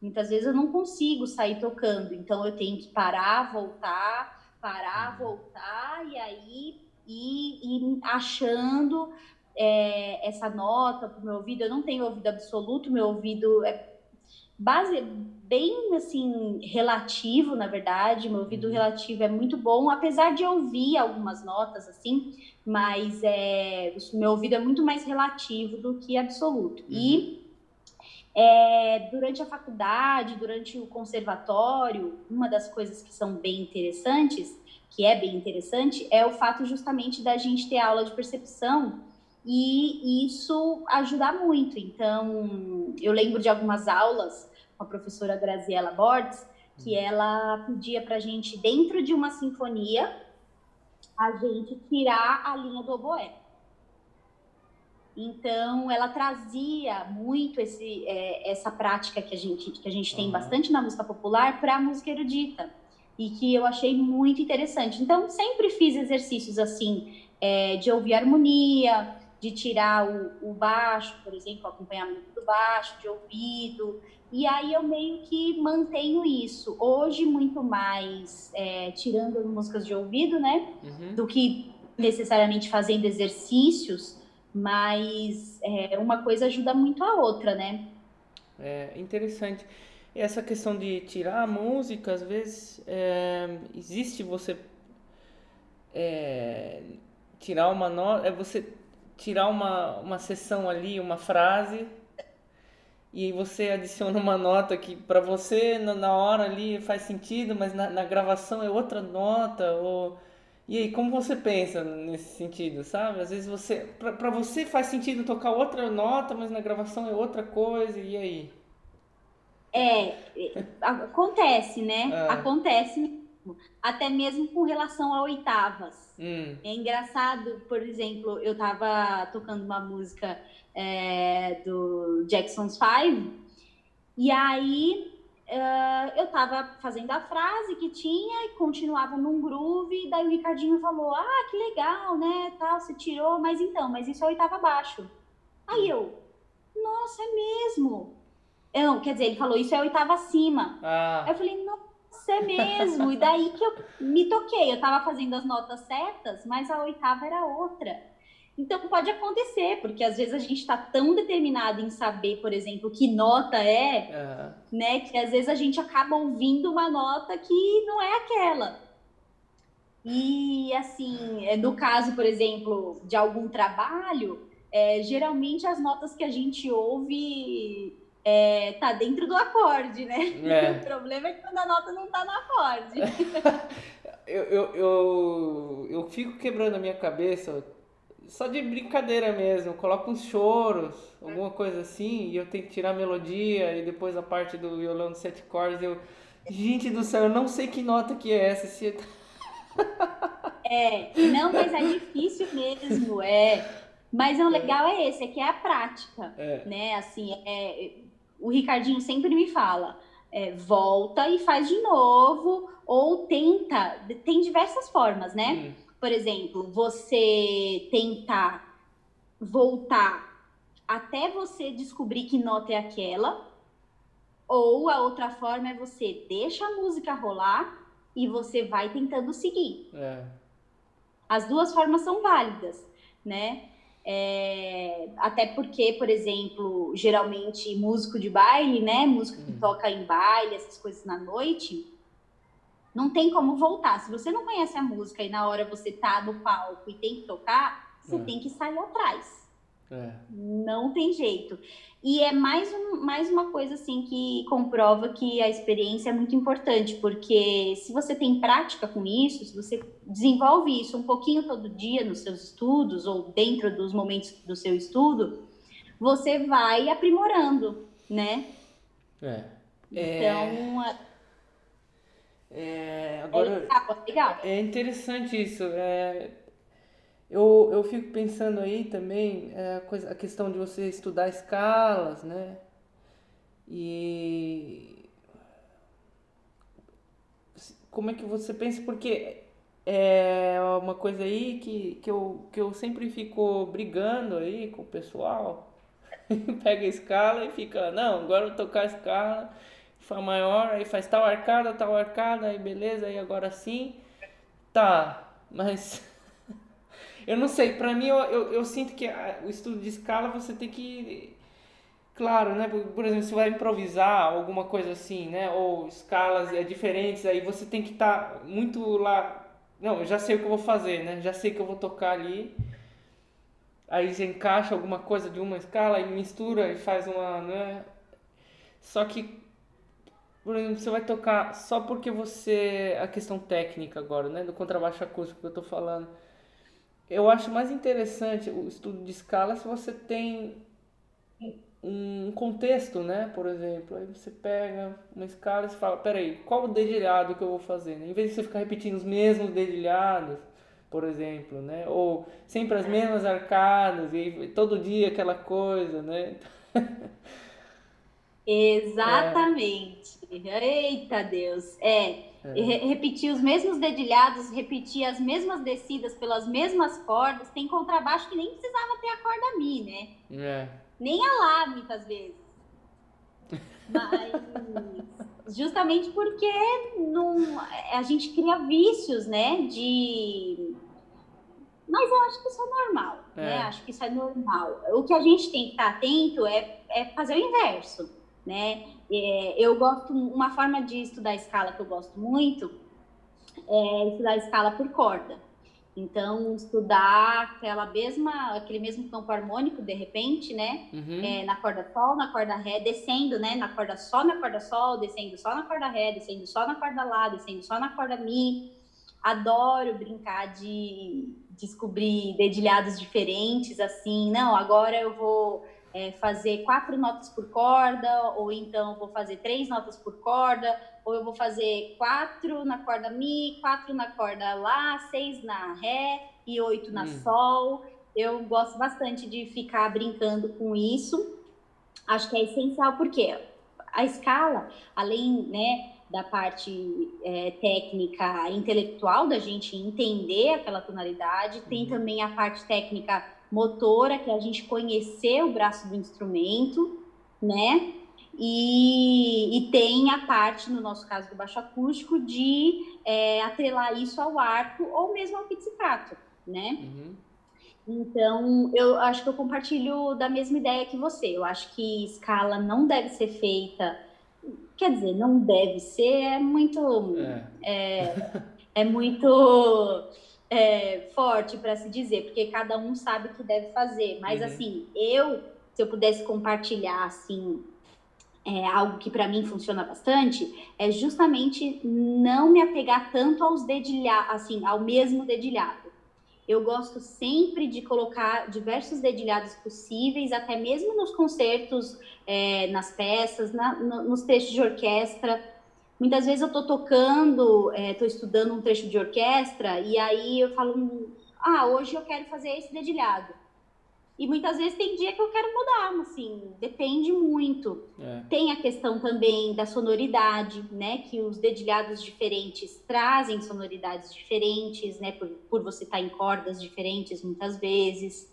Muitas vezes eu não consigo sair tocando, então eu tenho que parar, voltar parar, voltar e aí ir, ir achando é, essa nota para o meu ouvido. Eu não tenho ouvido absoluto, meu ouvido é base, bem assim relativo, na verdade. Meu ouvido uhum. relativo é muito bom, apesar de ouvir algumas notas assim, mas é, meu ouvido é muito mais relativo do que absoluto. Uhum. E é, durante a faculdade, durante o conservatório, uma das coisas que são bem interessantes, que é bem interessante, é o fato justamente da gente ter aula de percepção e isso ajudar muito. Então, eu lembro de algumas aulas com a professora Graziella Borges, que uhum. ela pedia para a gente, dentro de uma sinfonia, a gente tirar a linha do oboé. Então, ela trazia muito esse, é, essa prática que a gente, que a gente tem uhum. bastante na música popular para a música erudita e que eu achei muito interessante. Então, sempre fiz exercícios assim, é, de ouvir harmonia, de tirar o, o, baixo, por exemplo, o acompanhamento do baixo, de ouvido. E aí eu meio que mantenho isso. Hoje, muito mais é, tirando músicas de ouvido, né? Uhum. Do que necessariamente fazendo exercícios mas é, uma coisa ajuda muito a outra, né? É interessante. Essa questão de tirar a música, às vezes, é, existe você é, tirar uma nota, é você tirar uma, uma sessão ali, uma frase, e você adiciona uma nota que para você na, na, hora ali faz sentido, mas na, na gravação é outra nota, ou e aí, como você pensa nesse sentido, sabe? Às vezes você, para você faz sentido tocar outra nota, mas na gravação é outra coisa, e aí? É, acontece, né? É. Acontece Até mesmo com relação a oitavas. Hum. É engraçado, por exemplo, eu tava tocando uma música é, do Jackson's Five, e aí Uh, eu tava fazendo a frase que tinha e continuava num groove, e daí o Ricardinho falou, ah, que legal, né, tal, você tirou, mas então, mas isso é oitava abaixo. Aí eu, nossa, é mesmo? Não, quer dizer, ele falou, isso é oitava acima. Ah. Aí eu falei, é mesmo, e daí que eu me toquei, eu tava fazendo as notas certas, mas a oitava era outra. Então pode acontecer, porque às vezes a gente está tão determinado em saber, por exemplo, que nota é, uhum. né, que às vezes a gente acaba ouvindo uma nota que não é aquela. E assim, é, no caso, por exemplo, de algum trabalho, é, geralmente as notas que a gente ouve é, tá dentro do acorde, né? É. O problema é que quando a nota não tá no acorde. eu, eu, eu, eu fico quebrando a minha cabeça só de brincadeira mesmo, coloca uns choros, alguma coisa assim, e eu tenho que tirar a melodia e depois a parte do violão de sete cordas, eu gente do céu, eu não sei que nota que é essa, se É, não, mas é difícil mesmo, é. Mas o legal é esse, é que é a prática, é. né? Assim, é, o Ricardinho sempre me fala, é, volta e faz de novo, ou tenta, tem diversas formas, né? Hum. Por exemplo, você tentar voltar até você descobrir que nota é aquela, ou a outra forma é você deixa a música rolar e você vai tentando seguir. É. As duas formas são válidas, né? É, até porque, por exemplo, geralmente músico de baile, né? Músico que uhum. toca em baile, essas coisas na noite, não tem como voltar. Se você não conhece a música e na hora você tá no palco e tem que tocar, você é. tem que sair atrás. É. Não tem jeito. E é mais, um, mais uma coisa assim que comprova que a experiência é muito importante, porque se você tem prática com isso, se você desenvolve isso um pouquinho todo dia nos seus estudos ou dentro dos momentos do seu estudo, você vai aprimorando, né? É. Então. É... É, agora, é legal, legal. é interessante isso. É, eu, eu fico pensando aí também é, a, coisa, a questão de você estudar escalas, né? E como é que você pensa? Porque é uma coisa aí que, que, eu, que eu sempre fico brigando aí com o pessoal. Pega a escala e fica, não, agora eu vou tocar a escala, Fá maior, aí faz tal arcada, tal arcada, aí beleza, aí agora sim. Tá, mas eu não sei, para mim eu, eu, eu, sinto que a, o estudo de escala você tem que. Claro, né? Por, exemplo, você vai improvisar alguma coisa assim, né? Ou escalas é, diferentes, aí você tem que estar tá muito lá. Não, eu já sei o que eu vou fazer, né? Já sei que eu vou tocar ali. Aí você encaixa alguma coisa de uma escala e mistura e faz uma, né? Só que por exemplo, você vai tocar só porque você. A questão técnica agora, né? Do contrabaixo acústico que eu tô falando eu acho mais interessante o estudo de escala se você tem um contexto, né? Por exemplo, aí você pega uma escala e fala, peraí, qual o dedilhado que eu vou fazer? Em vez de você ficar repetindo os mesmos dedilhados, por exemplo, né? Ou sempre as mesmas arcadas e todo dia aquela coisa, né? Exatamente. É. Eita Deus. É, é. repetir os mesmos dedilhados, repetir as mesmas descidas pelas mesmas cordas. Tem contrabaixo que nem precisava ter a corda Mi, né? É. Nem a Lá, muitas vezes. Mas justamente porque não, a gente cria vícios, né? De. Mas eu acho que isso é normal, é. né? Acho que isso é normal. O que a gente tem que estar atento é, é fazer o inverso, né? É, eu gosto, uma forma de estudar escala que eu gosto muito é estudar escala por corda. Então, estudar aquela mesma, aquele mesmo campo harmônico, de repente, né? Uhum. É, na corda sol, na corda ré, descendo, né? Na corda sol, na corda sol, descendo só na corda ré, descendo só na corda lá, descendo só na corda mi. Adoro brincar de descobrir dedilhados diferentes, assim. Não, agora eu vou é, fazer quatro notas por corda, ou então vou fazer três notas por corda, ou eu vou fazer quatro na corda Mi, quatro na corda Lá, seis na Ré e oito na hum. Sol. Eu gosto bastante de ficar brincando com isso. Acho que é essencial porque a escala, além né, da parte é, técnica intelectual da gente entender aquela tonalidade, tem uhum. também a parte técnica motora, que é a gente conhecer o braço do instrumento, né? E, e tem a parte, no nosso caso do baixo acústico, de é, atrelar isso ao arco ou mesmo ao pizzicato, né? Uhum. Então, eu acho que eu compartilho da mesma ideia que você. Eu acho que escala não deve ser feita. Quer dizer, não deve ser, é muito. É, é, é muito é, forte para se dizer, porque cada um sabe o que deve fazer. Mas uhum. assim, eu, se eu pudesse compartilhar assim é, algo que para mim funciona bastante, é justamente não me apegar tanto aos dedilhados, assim, ao mesmo dedilhado. Eu gosto sempre de colocar diversos dedilhados possíveis, até mesmo nos concertos, é, nas peças, na, no, nos textos de orquestra Muitas vezes eu estou tocando, estou é, estudando um trecho de orquestra e aí eu falo, ah, hoje eu quero fazer esse dedilhado. E muitas vezes tem dia que eu quero mudar, assim, depende muito. É. Tem a questão também da sonoridade, né? Que os dedilhados diferentes trazem sonoridades diferentes, né? Por, por você estar em cordas diferentes muitas vezes.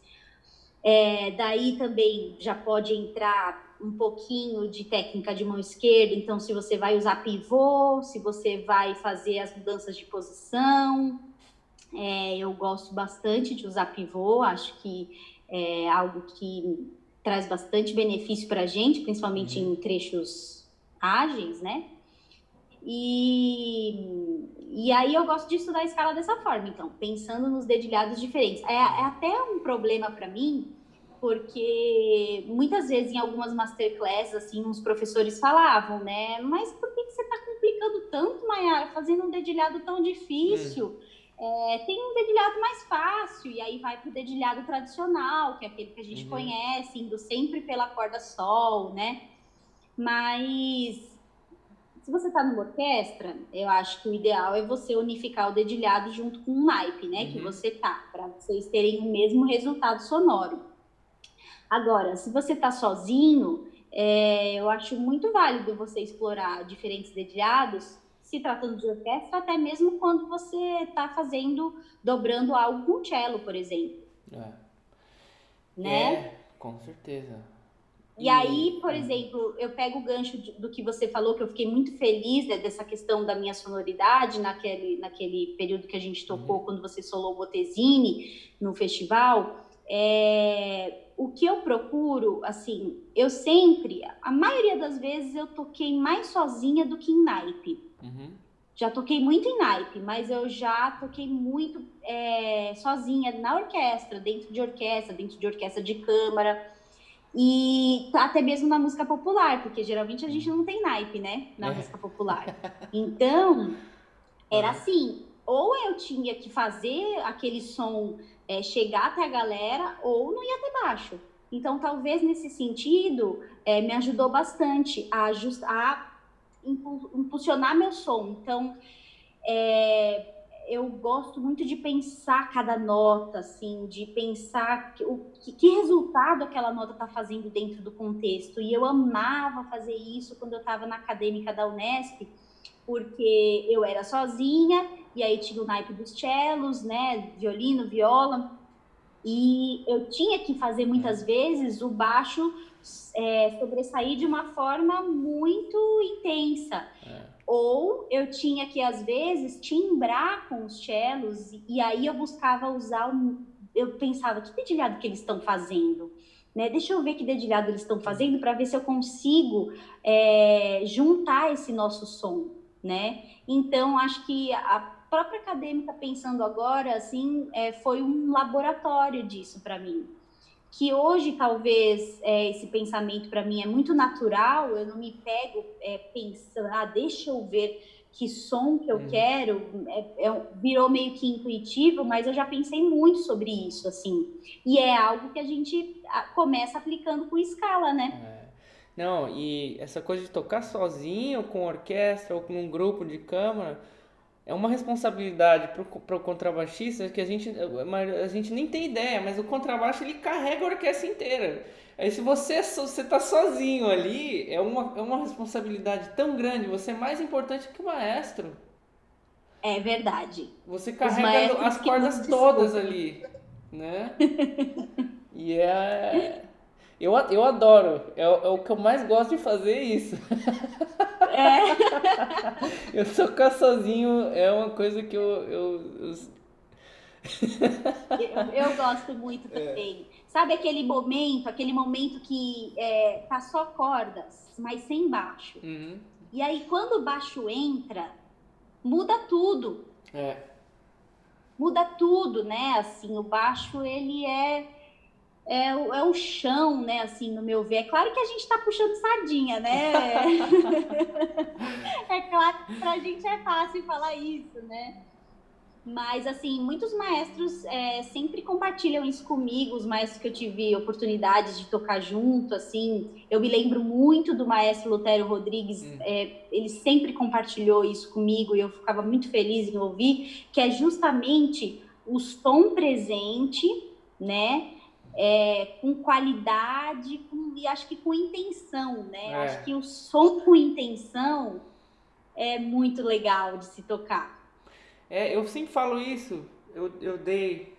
É, daí também já pode entrar um pouquinho de técnica de mão esquerda, então se você vai usar pivô, se você vai fazer as mudanças de posição. É, eu gosto bastante de usar pivô, acho que é algo que traz bastante benefício para a gente, principalmente uhum. em trechos ágeis, né? E, e aí eu gosto de estudar a escala dessa forma, então, pensando nos dedilhados diferentes. É, é até um problema para mim, porque muitas vezes em algumas masterclasses, assim, uns professores falavam, né? Mas por que, que você está complicando tanto, Mayara, fazendo um dedilhado tão difícil? Uhum. É, tem um dedilhado mais fácil, e aí vai para o dedilhado tradicional, que é aquele que a gente uhum. conhece, indo sempre pela corda sol, né? Mas se você está numa orquestra, eu acho que o ideal é você unificar o dedilhado junto com o naipe, né? Uhum. Que você tá, para vocês terem o mesmo resultado sonoro. Agora, se você está sozinho, é, eu acho muito válido você explorar diferentes dedilhados se tratando de orquestra, até mesmo quando você está fazendo, dobrando algo com cello, por exemplo. É. Né? É, com certeza. E, e aí, por é. exemplo, eu pego o gancho do que você falou, que eu fiquei muito feliz né, dessa questão da minha sonoridade naquele, naquele período que a gente tocou, uhum. quando você solou o Botesini no festival. É, o que eu procuro, assim, eu sempre, a maioria das vezes eu toquei mais sozinha do que em naipe. Uhum. Já toquei muito em naipe, mas eu já toquei muito é, sozinha na orquestra, dentro de orquestra, dentro de orquestra de câmara. E até mesmo na música popular, porque geralmente a gente não tem naipe, né? Na é. música popular. Então, era assim: ou eu tinha que fazer aquele som é, chegar até a galera, ou não ia ter baixo. Então, talvez nesse sentido, é, me ajudou bastante a, ajustar, impulsionar meu som. Então, é, eu gosto muito de pensar cada nota, assim, de pensar que, o, que, que resultado aquela nota está fazendo dentro do contexto. E eu amava fazer isso quando eu estava na acadêmica da Unesp, porque eu era sozinha, e aí tinha o naipe dos cellos, né, violino, viola, e eu tinha que fazer muitas vezes o baixo é, sobressair de uma forma muito intensa. É. Ou eu tinha que, às vezes, timbrar com os cellos, e aí eu buscava usar, um, eu pensava, que dedilhado que eles estão fazendo? Né? Deixa eu ver que dedilhado eles estão fazendo para ver se eu consigo é, juntar esse nosso som, né? Então, acho que a própria acadêmica pensando agora, assim, é, foi um laboratório disso para mim que hoje talvez é, esse pensamento para mim é muito natural, eu não me pego é, pensando, ah, deixa eu ver que som que eu hum. quero, é, é, virou meio que intuitivo, mas eu já pensei muito sobre isso, assim, e é algo que a gente começa aplicando com escala, né? É. Não, e essa coisa de tocar sozinho, com orquestra ou com um grupo de câmara, é uma responsabilidade para o contrabaixista que a gente, a gente nem tem ideia, mas o contrabaixo ele carrega a orquestra inteira. Aí se você você tá sozinho ali, é uma, é uma responsabilidade tão grande, você é mais importante que o maestro. É verdade. Você carrega as cordas todas ali, né? e é eu, eu adoro, é, é o que eu mais gosto de fazer isso. É. eu tocar sozinho é uma coisa que eu. Eu, eu... eu, eu gosto muito é. também. É. Sabe aquele momento, aquele momento que é, tá só cordas, mas sem baixo. Uhum. E aí, quando o baixo entra, muda tudo. É. Muda tudo, né? Assim, o baixo, ele é é, é o chão, né, assim, no meu ver. É claro que a gente está puxando sardinha, né? é claro que para a gente é fácil falar isso, né? Mas, assim, muitos maestros é, sempre compartilham isso comigo, os maestros que eu tive oportunidade de tocar junto, assim. Eu me lembro muito do maestro Lutério Rodrigues, hum. é, ele sempre compartilhou isso comigo e eu ficava muito feliz em ouvir, que é justamente o som presente, né? É, com qualidade com, e acho que com intenção, né? É. Acho que o som com intenção é muito legal de se tocar. É, eu sempre falo isso. Eu, eu dei.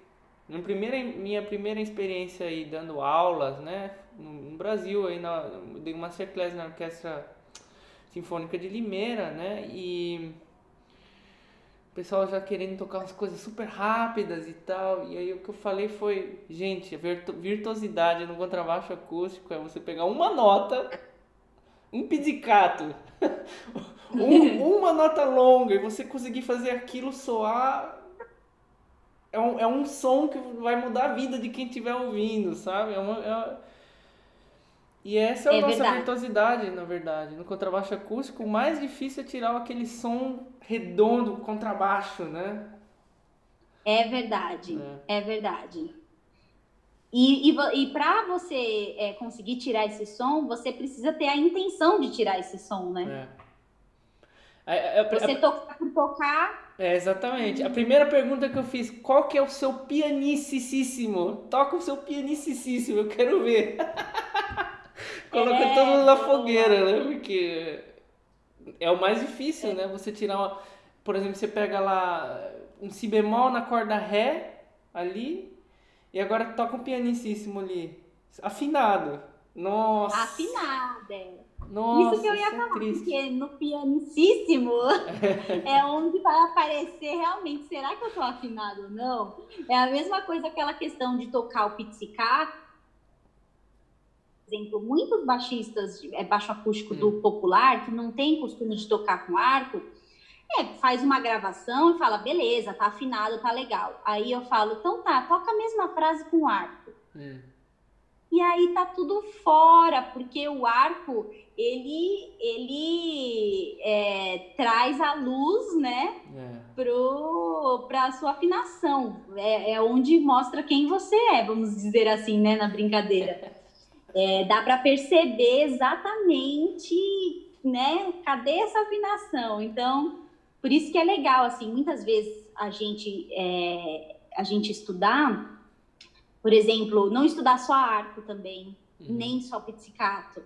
Na primeira, minha primeira experiência aí dando aulas, né? No, no Brasil, aí na, dei uma masterclass na Orquestra Sinfônica de Limeira, né? E pessoal já querendo tocar umas coisas super rápidas e tal. E aí o que eu falei foi, gente, a virtuosidade no contrabaixo acústico é você pegar uma nota, um pizzicato, um, uma nota longa e você conseguir fazer aquilo soar é um, é um som que vai mudar a vida de quem estiver ouvindo, sabe? É uma, é... E essa é a é nossa verdade. virtuosidade, na verdade. No contrabaixo acústico, o mais difícil é tirar aquele som redondo, contrabaixo, né? É verdade, é, é verdade. E, e, e para você é, conseguir tirar esse som, você precisa ter a intenção de tirar esse som, né? É. Você tocar por tocar. É, exatamente. A primeira pergunta que eu fiz, qual que é o seu pianicíssimo? Toca o seu pianicíssimo, eu quero ver. Coloca é, todo mundo na fogueira, né? Porque é o mais difícil, é. né? Você tirar uma... Por exemplo, você pega lá um si bemol na corda ré ali e agora toca um pianicíssimo ali. Afinado. Nossa. Afinado, é. Nossa, isso que eu ia é falar, triste. porque no pianicíssimo é onde vai aparecer realmente, será que eu tô afinado ou não? É a mesma coisa aquela questão de tocar o pizzicato. Exemplo, muitos baixistas, é, baixo acústico hum. do popular, que não tem costume de tocar com arco, é, faz uma gravação e fala, beleza, tá afinado, tá legal. Aí eu falo, então tá, toca a mesma frase com arco. Hum. E aí tá tudo fora, porque o arco ele, ele é, traz a luz, né, é. para a sua afinação. É, é, onde mostra quem você é, vamos dizer assim, né, na brincadeira. É, dá para perceber exatamente, né, cadê essa afinação. Então, por isso que é legal, assim, muitas vezes a gente, é, a gente estudar, por exemplo, não estudar só arco também, uhum. nem só pizzicato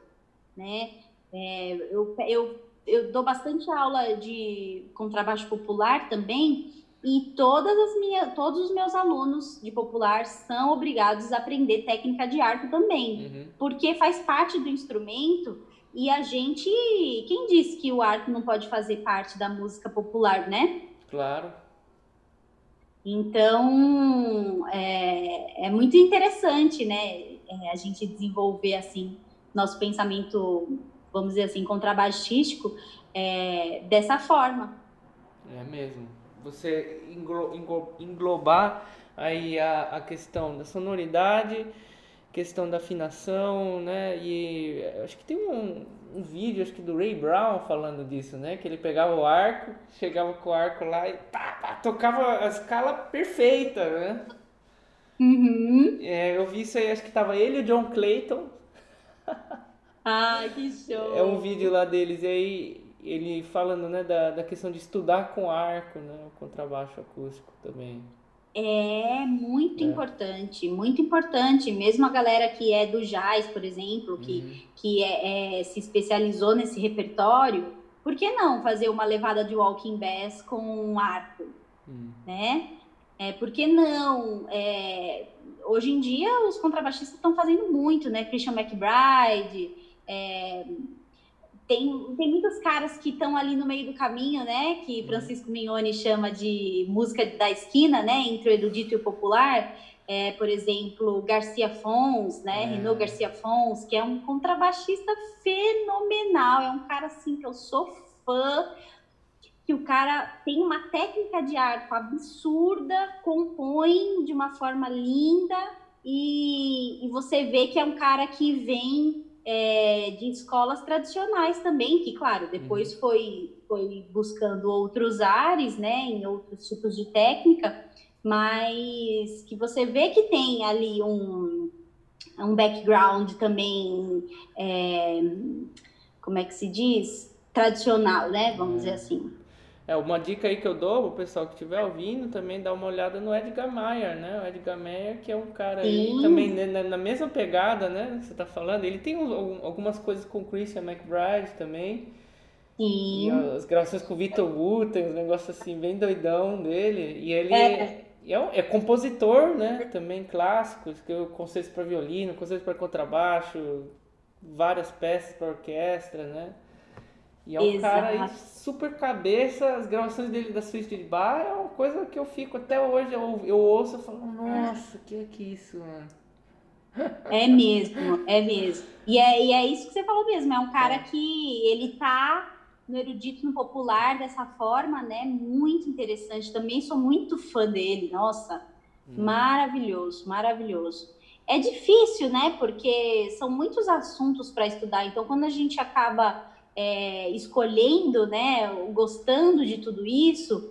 né? É, eu, eu, eu dou bastante aula de contrabaixo popular também e todas as minhas, todos os meus alunos de popular são obrigados a aprender técnica de arco também, uhum. porque faz parte do instrumento e a gente, quem disse que o arco não pode fazer parte da música popular, né? Claro. Então é, é muito interessante, né? É, a gente desenvolver assim nosso pensamento, vamos dizer assim, contrabaixístico é, dessa forma. É mesmo. Você englo, englo, englobar aí a, a questão da sonoridade, questão da afinação, né? E acho que tem um, um vídeo, acho que do Ray Brown falando disso, né? Que ele pegava o arco, chegava com o arco lá e pá, pá, tocava a escala perfeita, né? Uhum. É, eu vi isso aí, acho que tava ele e o John Clayton ah, que show! É um vídeo lá deles, e aí ele falando, né, da, da questão de estudar com arco, né, o contrabaixo acústico também. É muito é. importante, muito importante. Mesmo a galera que é do jazz, por exemplo, que, uhum. que é, é, se especializou nesse repertório, por que não fazer uma levada de walking bass com um arco, uhum. né? É, por que não? É, hoje em dia, os contrabaixistas estão fazendo muito, né? Christian McBride, é, tem, tem muitos caras que estão ali no meio do caminho, né? Que uhum. Francisco Mignoni chama de música da esquina, né? Entre o erudito e o popular. É, por exemplo, Garcia Fons, né? É. Renault Garcia Fons, que é um contrabaixista fenomenal. É um cara, assim, que eu sou fã que o cara tem uma técnica de arco absurda, compõe de uma forma linda e, e você vê que é um cara que vem é, de escolas tradicionais também, que, claro, depois uhum. foi, foi buscando outros ares, né, em outros tipos de técnica, mas que você vê que tem ali um, um background também, é, como é que se diz? Tradicional, né, vamos dizer assim. É, uma dica aí que eu dou pro pessoal que estiver ouvindo também dá uma olhada no Edgar Meyer, né? O Edgar Meyer, que é um cara aí também né, na, mesma pegada, né? Que você tá falando. Ele tem um, algumas coisas com Christian McBride também. Sim. E as gravações com o Vitor Wooten, uns negócios assim, bem doidão dele. E ele é, é, é compositor, né? Também clássico, escreveu conceitos para violino, conceitos para contrabaixo, várias peças para orquestra, né? E é um Exato. cara super cabeça, as gravações dele da suíte de bar é uma coisa que eu fico até hoje, eu, eu ouço e falo, nossa, que é que isso, mano? É mesmo, é mesmo. E é, e é isso que você falou mesmo, é um cara é. que ele tá no erudito, no popular dessa forma, né? Muito interessante. Também sou muito fã dele, nossa, hum. maravilhoso, maravilhoso. É difícil, né? Porque são muitos assuntos para estudar. Então, quando a gente acaba é, escolhendo, né, gostando de tudo isso,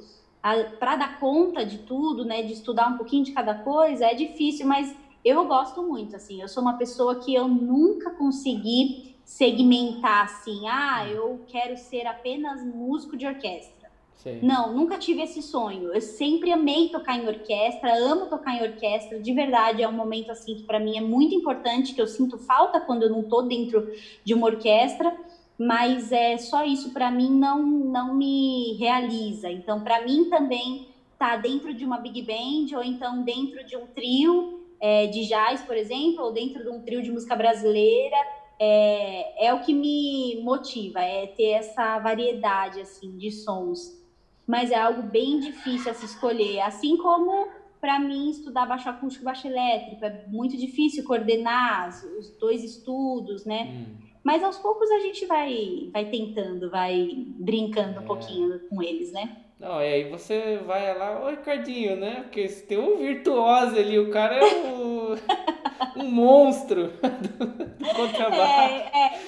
para dar conta de tudo, né, de estudar um pouquinho de cada coisa, é difícil, mas eu gosto muito, assim, eu sou uma pessoa que eu nunca consegui segmentar assim, ah, eu quero ser apenas músico de orquestra. Sim. Não, nunca tive esse sonho. Eu sempre amei tocar em orquestra, amo tocar em orquestra. De verdade, é um momento assim que para mim é muito importante, que eu sinto falta quando eu não tô dentro de uma orquestra mas é só isso para mim não não me realiza. Então, para mim também tá dentro de uma big band ou então dentro de um trio é, de jazz, por exemplo, ou dentro de um trio de música brasileira, é, é o que me motiva, é ter essa variedade assim de sons. Mas é algo bem difícil a se escolher, assim como para mim estudar baixo acústico e baixo elétrico é muito difícil coordenar os dois estudos, né? Hum. Mas aos poucos a gente vai, vai tentando, vai brincando é. um pouquinho com eles, né? Não, e aí você vai lá, ô Ricardinho, né? Porque tem um virtuoso ali, o cara é um, um monstro do, contrabaixo. É, é.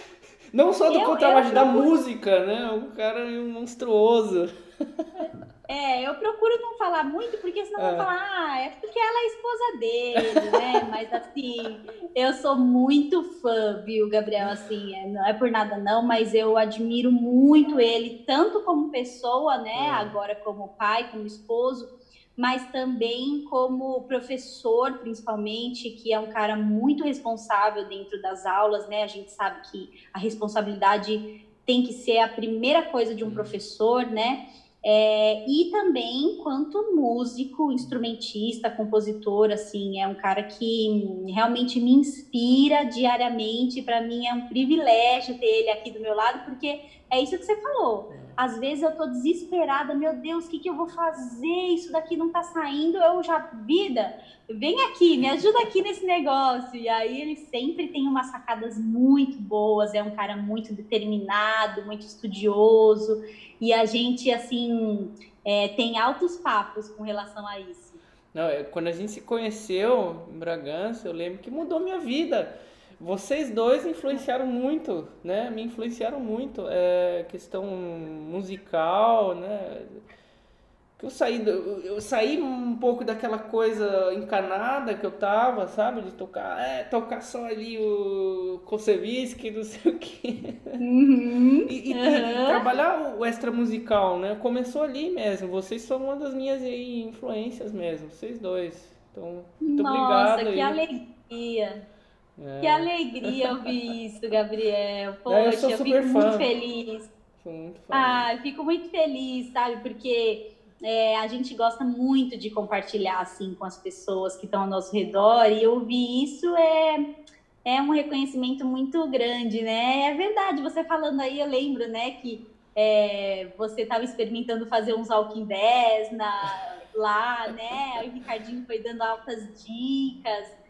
Não só do eu, contrabaixo, eu da música, né? O cara é um monstruoso. É, eu procuro não falar muito, porque senão é. vão falar, ah, é porque ela é esposa dele, né? Mas assim, eu sou muito fã, viu, Gabriel? Assim, é, não é por nada não, mas eu admiro muito ele, tanto como pessoa, né? É. Agora como pai, como esposo, mas também como professor, principalmente, que é um cara muito responsável dentro das aulas, né? A gente sabe que a responsabilidade tem que ser a primeira coisa de um professor, né? É, e também quanto músico, instrumentista, compositor, assim, é um cara que realmente me inspira diariamente. Para mim é um privilégio ter ele aqui do meu lado, porque é isso que você falou. É. Às vezes eu tô desesperada, meu Deus, o que, que eu vou fazer? Isso daqui não tá saindo. Eu já, vida, vem aqui, me ajuda aqui nesse negócio. E aí ele sempre tem umas sacadas muito boas, é um cara muito determinado, muito estudioso. E a gente, assim, é, tem altos papos com relação a isso. Não, é, quando a gente se conheceu em Bragança, eu lembro que mudou minha vida vocês dois influenciaram muito, né? Me influenciaram muito. É, questão musical, né? eu saí, eu saí um pouco daquela coisa encanada que eu tava, sabe? De tocar, é, tocar só ali o Koseviski, não sei o quê. Uhum, e, e, uhum. e, trabalhar o extra musical, né? Começou ali mesmo. Vocês são uma das minhas influências mesmo, vocês dois. Então, muito Nossa, obrigado. Nossa, que aí. alegria. É. Que alegria ouvir isso, Gabriel. Poxa, eu, sou eu fico fã. muito feliz. Sou muito fã. Ah, eu fico muito feliz, sabe? Porque é, a gente gosta muito de compartilhar assim com as pessoas que estão ao nosso redor e ouvir isso é é um reconhecimento muito grande, né? É verdade, você falando aí, eu lembro, né, que é, você estava experimentando fazer uns Walking 10 na, lá, né? O Ricardinho foi dando altas dicas.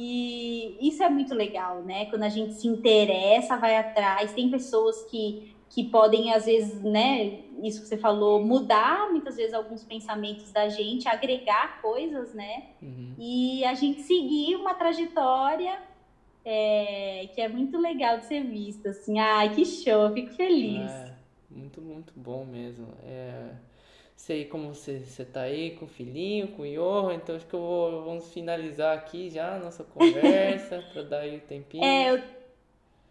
E isso é muito legal, né? Quando a gente se interessa, vai atrás. Tem pessoas que, que podem, às vezes, né? Isso que você falou, mudar muitas vezes alguns pensamentos da gente, agregar coisas, né? Uhum. E a gente seguir uma trajetória é, que é muito legal de ser visto, assim. Ai, que show, fico feliz. É, muito, muito bom mesmo. É, sei como você, você tá aí com o filhinho, com o Johan, então acho que eu vou, vamos finalizar aqui já a nossa conversa, para dar aí o tempinho. É, eu,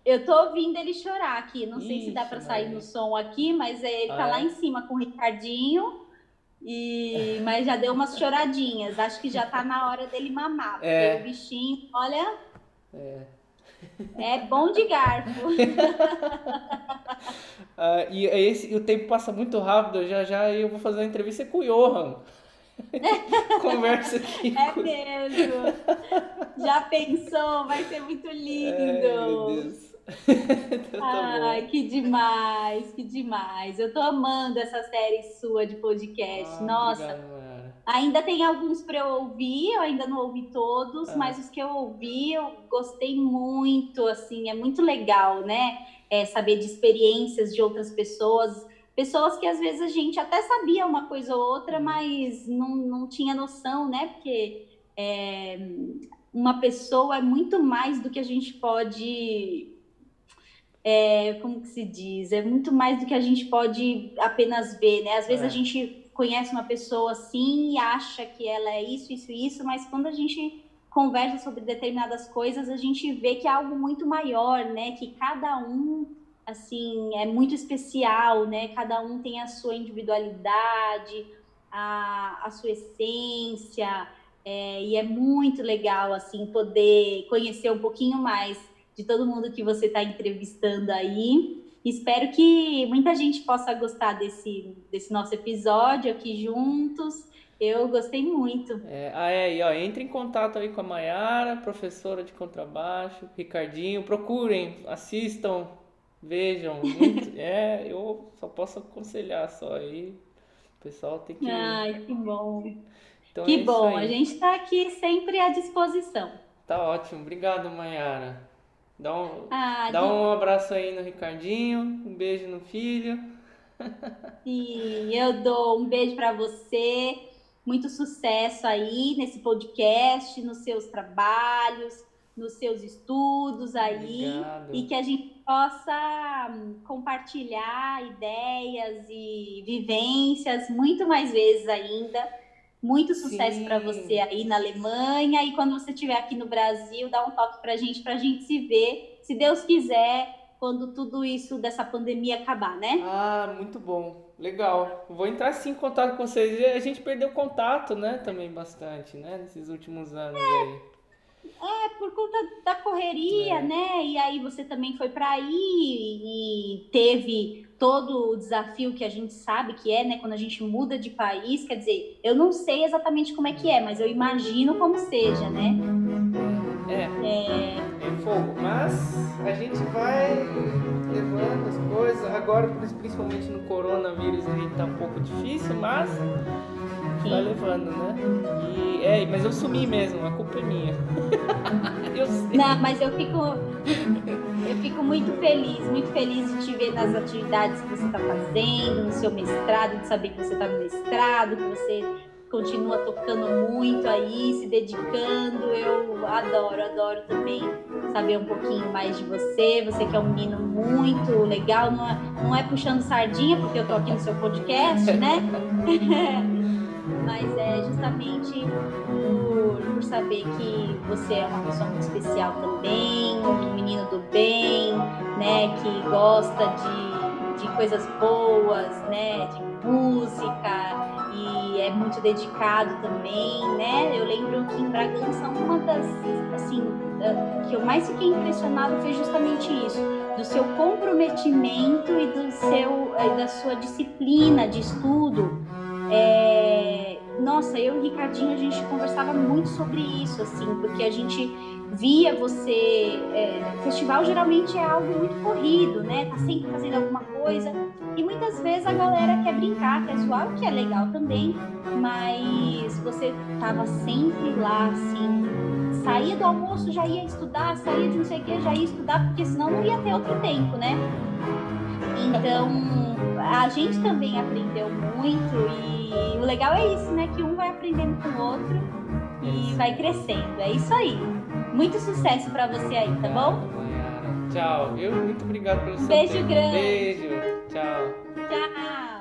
eu tô ouvindo ele chorar aqui, não sei se dá para sair no som aqui, mas ele ah, tá é? lá em cima com o Ricardinho, e, mas já deu umas choradinhas, acho que já tá na hora dele mamar, porque é. o bichinho, olha... É. É bom de garfo. uh, e esse, o tempo passa muito rápido. Já já eu vou fazer uma entrevista com o Johan. Conversa aqui. É com... mesmo. Já pensou? Vai ser muito lindo. Ai, meu Deus. então, tá Ai, bom. que demais, que demais. Eu tô amando essa série sua de podcast. Ah, Nossa. Obrigado, Ainda tem alguns para eu ouvir, eu ainda não ouvi todos, ah. mas os que eu ouvi eu gostei muito, assim, é muito legal, né? É, saber de experiências de outras pessoas, pessoas que às vezes a gente até sabia uma coisa ou outra, uhum. mas não, não tinha noção, né? Porque é, uma pessoa é muito mais do que a gente pode é, como que se diz? É muito mais do que a gente pode apenas ver, né? Às vezes é. a gente conhece uma pessoa assim e acha que ela é isso, isso, isso, mas quando a gente conversa sobre determinadas coisas, a gente vê que é algo muito maior, né? Que cada um, assim, é muito especial, né? Cada um tem a sua individualidade, a, a sua essência, é, e é muito legal, assim, poder conhecer um pouquinho mais de todo mundo que você está entrevistando aí. Espero que muita gente possa gostar desse, desse nosso episódio aqui juntos. Eu gostei muito. É, ah, é, e ó, entre em contato aí com a Mayara, professora de contrabaixo, Ricardinho, procurem, assistam, vejam. Muito, é, eu só posso aconselhar só aí. O pessoal tem que. Ai, que bom. Então que é bom, a gente está aqui sempre à disposição. Tá ótimo, obrigado, Mayara. Dá um, ah, dá de... um abraço aí no Ricardinho, um beijo no filho. Sim, eu dou um beijo para você. Muito sucesso aí nesse podcast, nos seus trabalhos, nos seus estudos aí. Obrigado. E que a gente possa hum, compartilhar ideias e vivências muito mais vezes ainda muito sucesso para você aí na Alemanha e quando você estiver aqui no Brasil, dá um toque para a gente, para a gente se ver, se Deus quiser, quando tudo isso dessa pandemia acabar, né? Ah, muito bom, legal. Vou entrar sim em contato com vocês. A gente perdeu contato, né? Também bastante, né? Nesses últimos anos é. aí. É, por conta da correria, é. né? E aí você também foi para aí e teve todo o desafio que a gente sabe que é, né, quando a gente muda de país, quer dizer, eu não sei exatamente como é que é, mas eu imagino como seja, né? É. É, é fogo, mas a gente vai levando as coisas. Agora, principalmente no coronavírus, a gente tá um pouco difícil, mas. Vai levando, né? E, é, mas eu sumi mesmo, a culpa é minha. eu sei. Não, mas eu fico, eu fico muito feliz, muito feliz de te ver nas atividades que você está fazendo, no seu mestrado, de saber que você está no mestrado, que você continua tocando muito aí, se dedicando. Eu adoro, adoro também saber um pouquinho mais de você. Você que é um menino muito legal, não é, não é puxando sardinha, porque eu tô aqui no seu podcast, né? mas é justamente por, por saber que você é uma pessoa muito especial também, um menino do bem, né, que gosta de, de coisas boas, né, de música e é muito dedicado também, né? Eu lembro que em Bragança uma das assim que eu mais fiquei impressionado foi justamente isso, do seu comprometimento e do seu da sua disciplina de estudo. É, nossa, eu e o Ricardinho, a gente conversava muito sobre isso, assim, porque a gente via você. É, festival geralmente é algo muito corrido, né? Tá sempre fazendo alguma coisa. E muitas vezes a galera quer brincar, quer zoar, o que é legal também, mas você tava sempre lá, assim. Saía do almoço, já ia estudar, saía de não sei o que, já ia estudar, porque senão não ia ter outro tempo, né? Então, a gente também aprendeu muito e o legal é isso, né? Que um vai aprendendo com o outro e vai crescendo. É isso aí. Muito sucesso para você aí, tá bom? Tchau. Eu muito obrigado pelo seu Beijo tempo. grande. Beijo. Tchau. Tchau.